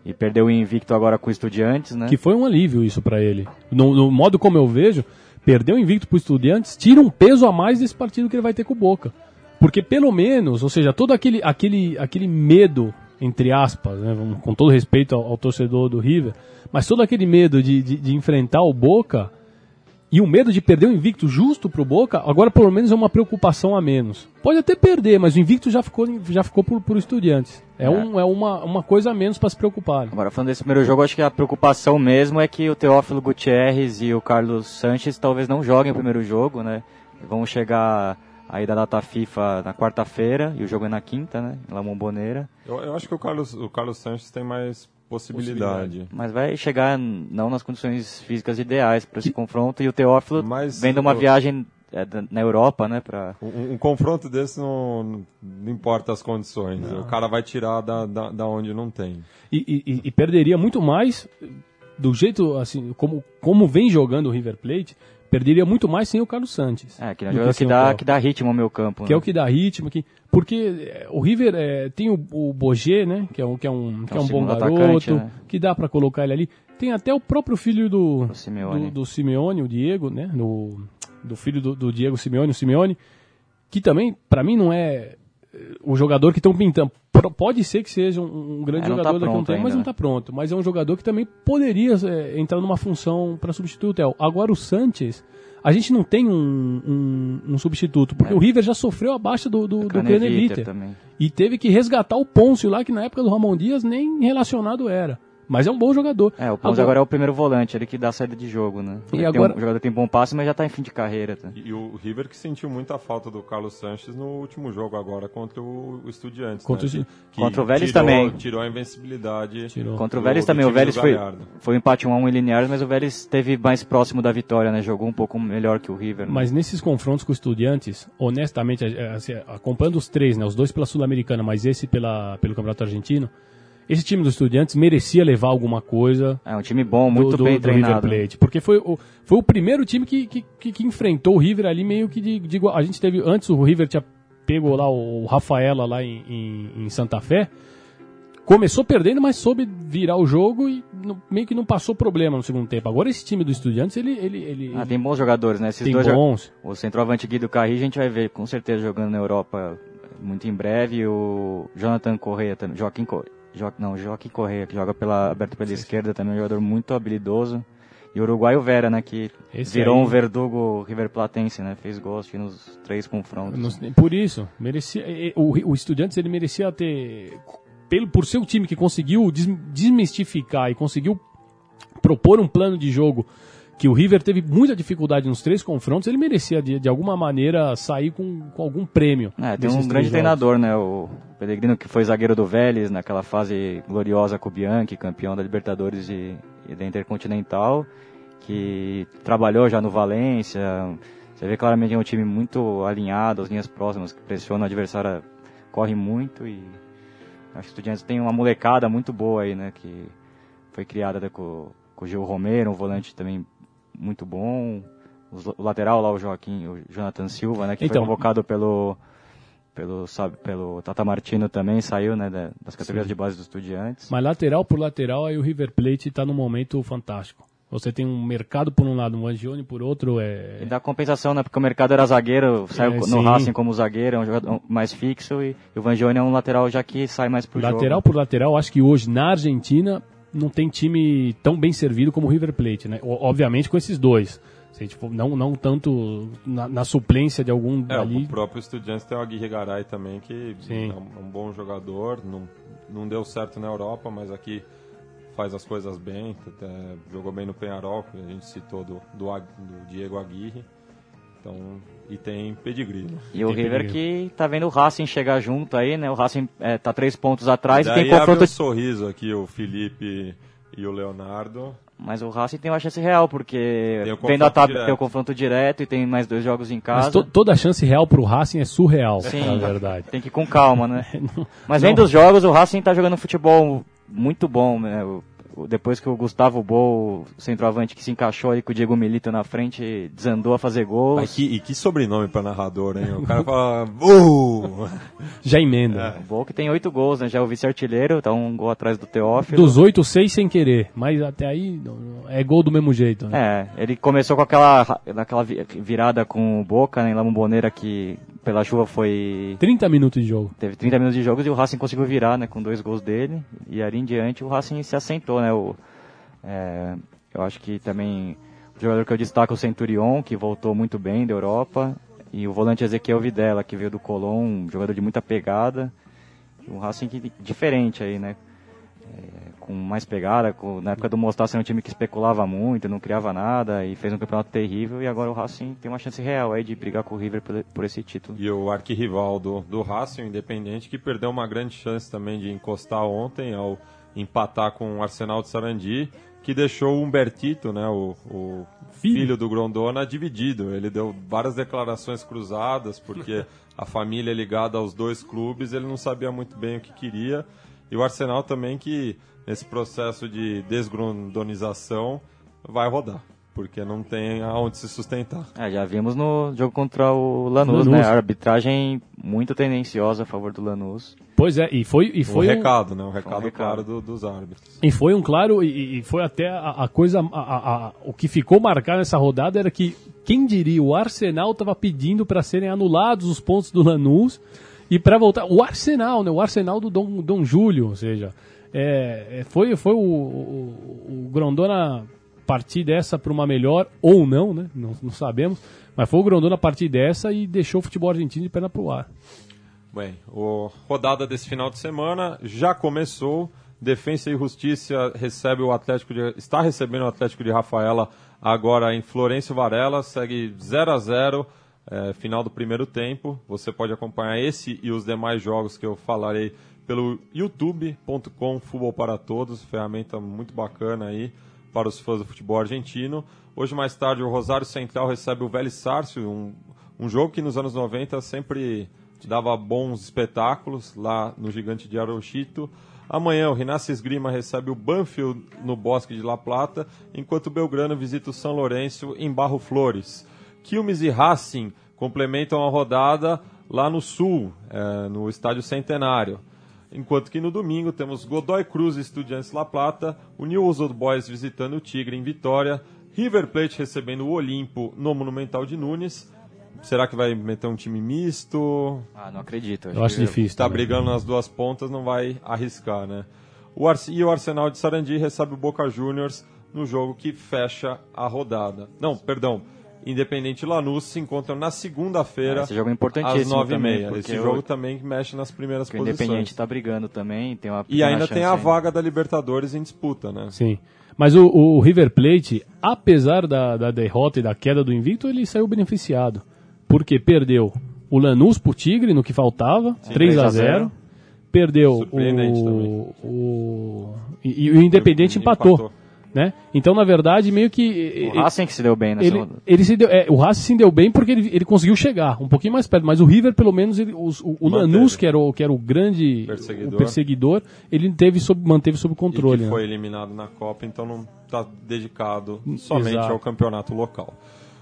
E perdeu o invicto agora com o Estudiantes, né? Que foi um alívio isso pra ele. No, no modo como eu vejo, perder o invicto pro Estudiantes tira um peso a mais desse partido que ele vai ter com o Boca. Porque pelo menos, ou seja, todo aquele, aquele, aquele medo, entre aspas, né, com todo respeito ao, ao torcedor do River, mas todo aquele medo de, de, de enfrentar o Boca e o medo de perder o invicto justo pro Boca, agora pelo menos é uma preocupação a menos. Pode até perder, mas o invicto já ficou, já ficou por, por Estudiantes. É, Um, é uma, uma coisa a menos para se preocupar. Agora, falando desse primeiro jogo, acho que a preocupação mesmo é que o Teófilo Gutierrez e o Carlos Sanches talvez não joguem o primeiro jogo, né? Vão chegar aí da data FIFA na quarta-feira e o jogo é na quinta, né? Em La Bombonera. Eu, eu acho que o Carlos, o Carlos Sanches tem mais possibilidade. Mas vai chegar não nas condições físicas ideais para esse confronto e o Teófilo Mas vem de uma eu- viagem é, na Europa, né? Pra... Um, um confronto desse não, não importa as condições. O cara vai tirar da, da, da onde não tem. e, e- e perderia muito mais do jeito assim como, como vem jogando o River Plate perderia muito mais sem o Carlos Santos É, que é do que o dá, que dá ritmo ao meu campo. que né? é o que dá ritmo que porque é, o River é, tem o, o Boger né que é um que é um, que é um bom garoto atacante, né? que dá pra colocar ele ali tem até o próprio filho do O Simeone. do, do Simeone o Diego né no, do filho do, do Diego Simeone o Simeone que também pra mim não é o jogador que estão pintando pode ser que seja um, um grande É, não tá jogador daqui a um tempo, mas ainda, não né? está pronto. Mas é um jogador que também poderia é, entrar numa função para substituir o Theo. Agora o Sanches, a gente não tem um, um, um substituto, porque o River já sofreu a baixa do, do, do Craneviter. também. E teve que resgatar o Pôncio lá, que na época do Ramon Dias nem relacionado era. Mas é um bom jogador. É, o Ponce agora, é o primeiro volante, ele que dá a saída de jogo, né? E Ele tem agora- um, o jogador tem bom passe, mas já tá em fim de carreira. Tá? E, e o River que sentiu muita falta do Carlos Sanches no último jogo agora contra o, o Estudiantes. Contra né? o- Contra o Vélez tirou- também. Tirou a invencibilidade. Tirou. Contra o Vélez do também, o do Vélez foi, foi um empate 1 a 1 em Linhares, mas o Vélez esteve mais próximo da vitória, né? Jogou um pouco melhor que o River. né? Mas nesses confrontos com os estudiantes, honestamente, assim, acompanhando os três, né, os dois pela Sul-Americana, mas esse pela, pelo Campeonato Argentino, esse time dos estudiantes merecia levar alguma coisa É um time bom, muito do, do, bem do River treinado. Plate. Porque foi o, foi o primeiro time que, que, que, que enfrentou o River ali meio que de, de igual. A gente teve, antes o River tinha pego lá o Rafaela lá em, em, em Santa Fé. Começou perdendo, mas soube virar o jogo e meio que não passou problema no segundo tempo. Agora esse time do Estudiantes, ele, ele, ele, Ah, tem bons jogadores, né? Esses tem dois bons. O centroavante Guido Carri a gente vai ver com certeza jogando na Europa muito em breve. O Jonathan Correia também. Joaquim Correia. Jo, não, Joaquim Correia, que joga pela, aberto pela esquerda, também é um jogador muito habilidoso. E o uruguaio Vera, né? Que Esse virou aí- um verdugo River Platense, né? Fez gols nos três confrontos. Não- Por isso, merecia, o, o Estudiantes ele merecia ter, pelo, por ser o time que conseguiu des- desmistificar e conseguiu propor um plano de jogo que o River teve muita dificuldade nos três confrontos, ele merecia de, de alguma maneira sair com, com algum prêmio. É, tem um grande treinador, né? O Pellegrino, que foi zagueiro do Vélez naquela fase gloriosa com o Bianchi, campeão da Libertadores e, e da Intercontinental, que trabalhou já no Valência. Você vê claramente é um time muito alinhado, as linhas próximas, que pressiona o adversário, corre muito e acho que o Estudiantes tem uma molecada muito boa aí, né? Que foi criada com, com o Gil Romero, um volante também muito bom. O lateral lá, o Joaquim, o Jonathan Silva, né? Que Então- foi convocado pelo pelo, sabe, pelo Tata Martino também, saiu né, da- das categorias de base dos estudiantes. Mas lateral por lateral, aí o River Plate está num momento fantástico. Você tem um mercado por um lado, um Angione por outro, é, E dá compensação, né? Porque o mercado era zagueiro, saiu É, no sim. Racing como zagueiro, é um jogador mais fixo, e, o Vangione é um lateral já que sai mais pro lateral jogo. por lateral, acho que hoje na Argentina não tem time tão bem servido como o River Plate, né? Obviamente com esses dois. Se a gente for- não, não tanto na, na suplência de algum É, ali. o próprio Estudiantes tem o Aguirre Garay também, que Sim. é um, um bom jogador. Não, não deu certo na Europa, mas aqui faz as coisas bem. até jogou bem no Penharol, que a gente citou do, do, do Diego Aguirre. Então, e tem pedigree. Né? E o Tem River perigo. que tá vendo o Racing chegar junto aí, né? O Racing é, tá três pontos atrás e Daí tem abre confronto... um sorriso aqui o Felipe e o Leonardo. Mas o Racing tem uma chance real, porque Tem o vendo a confronto tab... direto. tem o confronto direto e tem mais dois jogos em casa. Mas to- toda a chance real pro Racing é surreal, Sim. na verdade. Tem que ir com calma, né? (laughs) Não- Mas não- vendo os jogos, o Racing tá jogando futebol muito bom, né? O- depois que o Gustavo Bol, centroavante que se encaixou ali com o Diego Milito na frente, desandou a fazer gols. Mas que, e que sobrenome pra narrador, hein? O cara fala. Uh! (laughs) Já emenda. O Bol que tem oito gols, né? Já é o vice-artilheiro, tá um gol atrás do Teófilo. Dos oito, seis sem querer. Mas até aí é gol do mesmo jeito, né? É, ele começou com aquela, aquela vi- virada com o Boca, né, em La Bombonera, que pela chuva foi... 30 minutos de jogo. Teve 30 minutos de jogos e o Racing conseguiu virar, né, com dois gols dele. E ali em diante o Racing se assentou, né, o, é, eu acho que também o jogador que eu destaco é o Centurion, que voltou muito bem da Europa. E o volante Ezequiel Videla, que veio do Colón, um jogador de muita pegada. Um Racing diferente aí, né? com mais pegada. com- na época do Mostaça era um time que especulava muito, não criava nada e fez um campeonato terrível. E agora o Racing tem uma chance real aí de brigar com o River por, por esse título. E o arquirrival do, do Racing, o Independente, que perdeu uma grande chance também de encostar ontem ao empatar com o Arsenal de Sarandi, que deixou o Humbertito, né, o, o Filho. filho. do Grondona, dividido. Ele deu várias declarações cruzadas, porque (laughs) a família é ligada aos dois clubes, ele não sabia muito bem o que queria. E o Arsenal também que, nesse processo de desgrondonização, vai rodar, porque não tem aonde se sustentar. É, já vimos no jogo contra o Lanús, Lanús. né? A arbitragem muito tendenciosa a favor do Lanús. Pois é, e foi, e foi um um- recado, né? Um recado, recado. claro do- dos árbitros. E foi um claro, e, e foi até a, a coisa, a- a- a- o que ficou marcado nessa rodada era que, quem diria, o Arsenal estava pedindo para serem anulados os pontos do Lanús e para voltar. O Arsenal, né? O Arsenal do Dom, Dom Júlio, ou seja, é, é, foi, foi o, o, o Grondona partir dessa para uma melhor, ou não, né? Não, não sabemos, mas foi o Grondona partir dessa e deixou o futebol argentino de perna pro ar. Bem, a rodada desse final de semana já começou. Defensa e Justiça recebe o Atlético de, está recebendo o Atlético de Rafaela agora em Florencio Varela, segue 0 a 0 é, final do primeiro tempo. Você pode acompanhar esse e os demais jogos que eu falarei pelo youtube.com Futebol para Todos, ferramenta muito bacana aí para os fãs do futebol argentino. Hoje mais tarde o Rosário Central recebe o Vélez Sárcio, um, um jogo que nos anos 90 sempre dava bons espetáculos lá no Gigante de Arochito. Amanhã o Rinácio Esgrima recebe o Banfield no Bosque de La Plata, enquanto o Belgrano visita o São Lourenço em Barro Flores. Quilmes e Racing complementam a rodada lá no Sul, eh, no Estádio Centenário. Enquanto que no domingo temos Godoy Cruz e Estudiantes La Plata, o News Old Boys visitando o Tigre em Vitória, River Plate recebendo o Olimpo no Monumental de Nunes. Será que vai meter um time misto? Ah, não acredito. Eu acho difícil. Está brigando nas duas pontas, não vai arriscar, né? O Ar e o Arsenal de Sarandi recebe o Boca Juniors no jogo que fecha a rodada. Não, perdão. Independente e Lanús se encontram na segunda-feira Ah, esse jogo é às importantíssimo e meia. porque Esse o- jogo também mexe nas primeiras Porque o posições. Independente está brigando também, tem uma E ainda tem a ainda. vaga da Libertadores em disputa, né? Sim. Mas o, o River Plate, apesar da, da derrota e da queda do invicto, ele saiu beneficiado. Porque perdeu o Lanús pro Tigre, no que faltava, 3 a 0 Perdeu Surpreendente o, também. o. E, e o Independente empatou. Empatou. Né? Então, na verdade, meio que. O Racing que se deu bem nessa ele, ele se deu, é, o Racing se deu bem porque ele, ele conseguiu chegar um pouquinho mais perto, mas o River, pelo menos, ele, os- o, o. Lanús, que era o, que era o grande Perseguidor. o perseguidor, ele teve sob, manteve sob E controle. que né? foi eliminado na Copa, então não está dedicado somente Exato. ao campeonato local.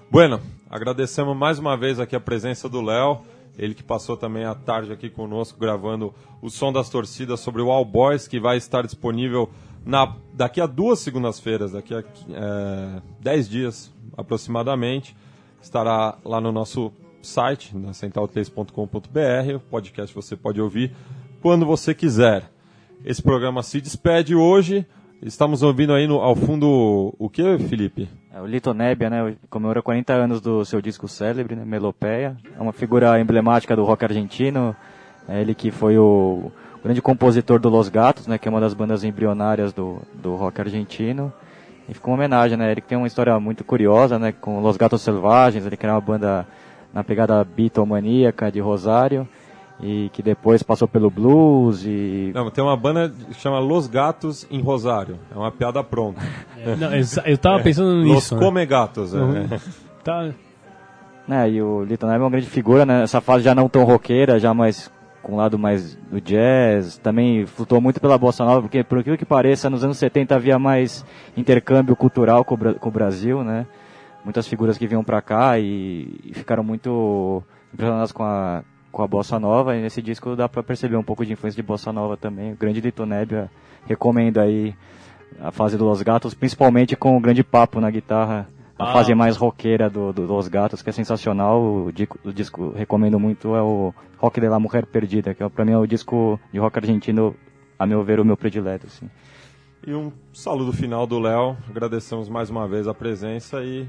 Bueno, agradecemos mais uma vez aqui a presença do Léo, ele que passou também a tarde aqui conosco gravando o som das torcidas sobre o All Boys, que vai estar disponível na, daqui a duas segundas-feiras, daqui a é, dez dias aproximadamente. Estará lá no nosso site, na central3.com.br. O podcast você pode ouvir quando você quiser. Esse programa se despede hoje. Estamos ouvindo aí no- ao fundo o que, Felipe? É, o Lito Nebbia, né, comemora 40 anos do seu disco célebre, né, Melopeia. É uma figura emblemática do rock argentino. É ele que foi o grande compositor do Los Gatos, né, que é uma das bandas embrionárias do, do rock argentino. E ficou uma homenagem, né, ele que tem uma história muito curiosa, né, com Los Gatos Selvagens, ele era uma banda na pegada Beatlemaníaca de Rosário. E que depois passou pelo blues e Não, tem uma banda que chama Los Gatos em Rosário. É uma piada pronta. Não, exa- eu tava pensando Los nisso. né? Come Gatos. é. Uhum. (laughs) Tá, né, e o Lito Nebbia é uma grande figura, né, nessa fase já não tão roqueira, já mais com o lado mais do jazz, também flutuou muito pela bossa nova, porque por aquilo que pareça, nos anos 70 havia mais intercâmbio cultural com com o Brasil, né? Muitas figuras que vinham para cá e, e ficaram muito impressionadas com a com a bossa nova, e nesse disco dá para perceber um pouco de influência de bossa nova também. O grande Lito Nebbia, recomendo aí a fase do Los Gatos, principalmente com o grande papo na guitarra, a Ah. fase mais roqueira do, do Los Gatos, que é sensacional. O, disco- o disco recomendo muito é o Rock de la Mujer Perdida, que é, pra mim é o disco de rock argentino, a meu ver, o meu predileto. Assim. E um saludo final do Léo. Agradecemos mais uma vez a presença e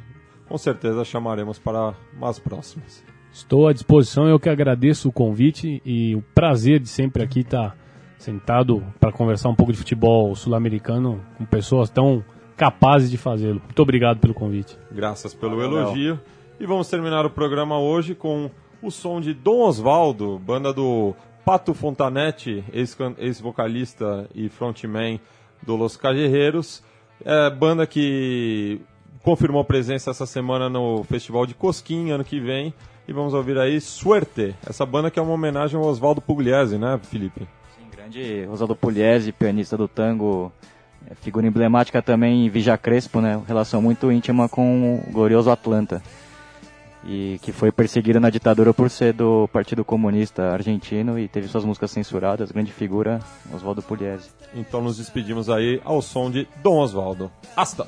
com certeza chamaremos para umas próximas. Estou à disposição, eu que agradeço o convite e o prazer de sempre aqui estar sentado para conversar um pouco de futebol sul-americano com pessoas tão capazes de fazê-lo. Muito obrigado pelo convite. Graças pelo Valeu, elogio. E vamos terminar o programa hoje com o som de Dom Osvaldo, banda do Pato Fontanetti, ex-can- ex-vocalista e frontman do Los Cajerreiros. É, banda que confirmou presença essa semana no Festival de Cosquim, ano que vem. E vamos ouvir aí Suerte, essa banda que é uma homenagem ao Oswaldo Pugliese, né, Felipe? Sim, grande Rosaldo Pugliese, pianista do tango, figura emblemática também em Vija Crespo, né? Relação muito íntima com o glorioso Atlanta. E que foi perseguido na ditadura por ser do Partido Comunista Argentino e teve suas músicas censuradas. Grande figura, Oswaldo Pugliese. Então nos despedimos aí ao som de Dom Osvaldo. Hasta!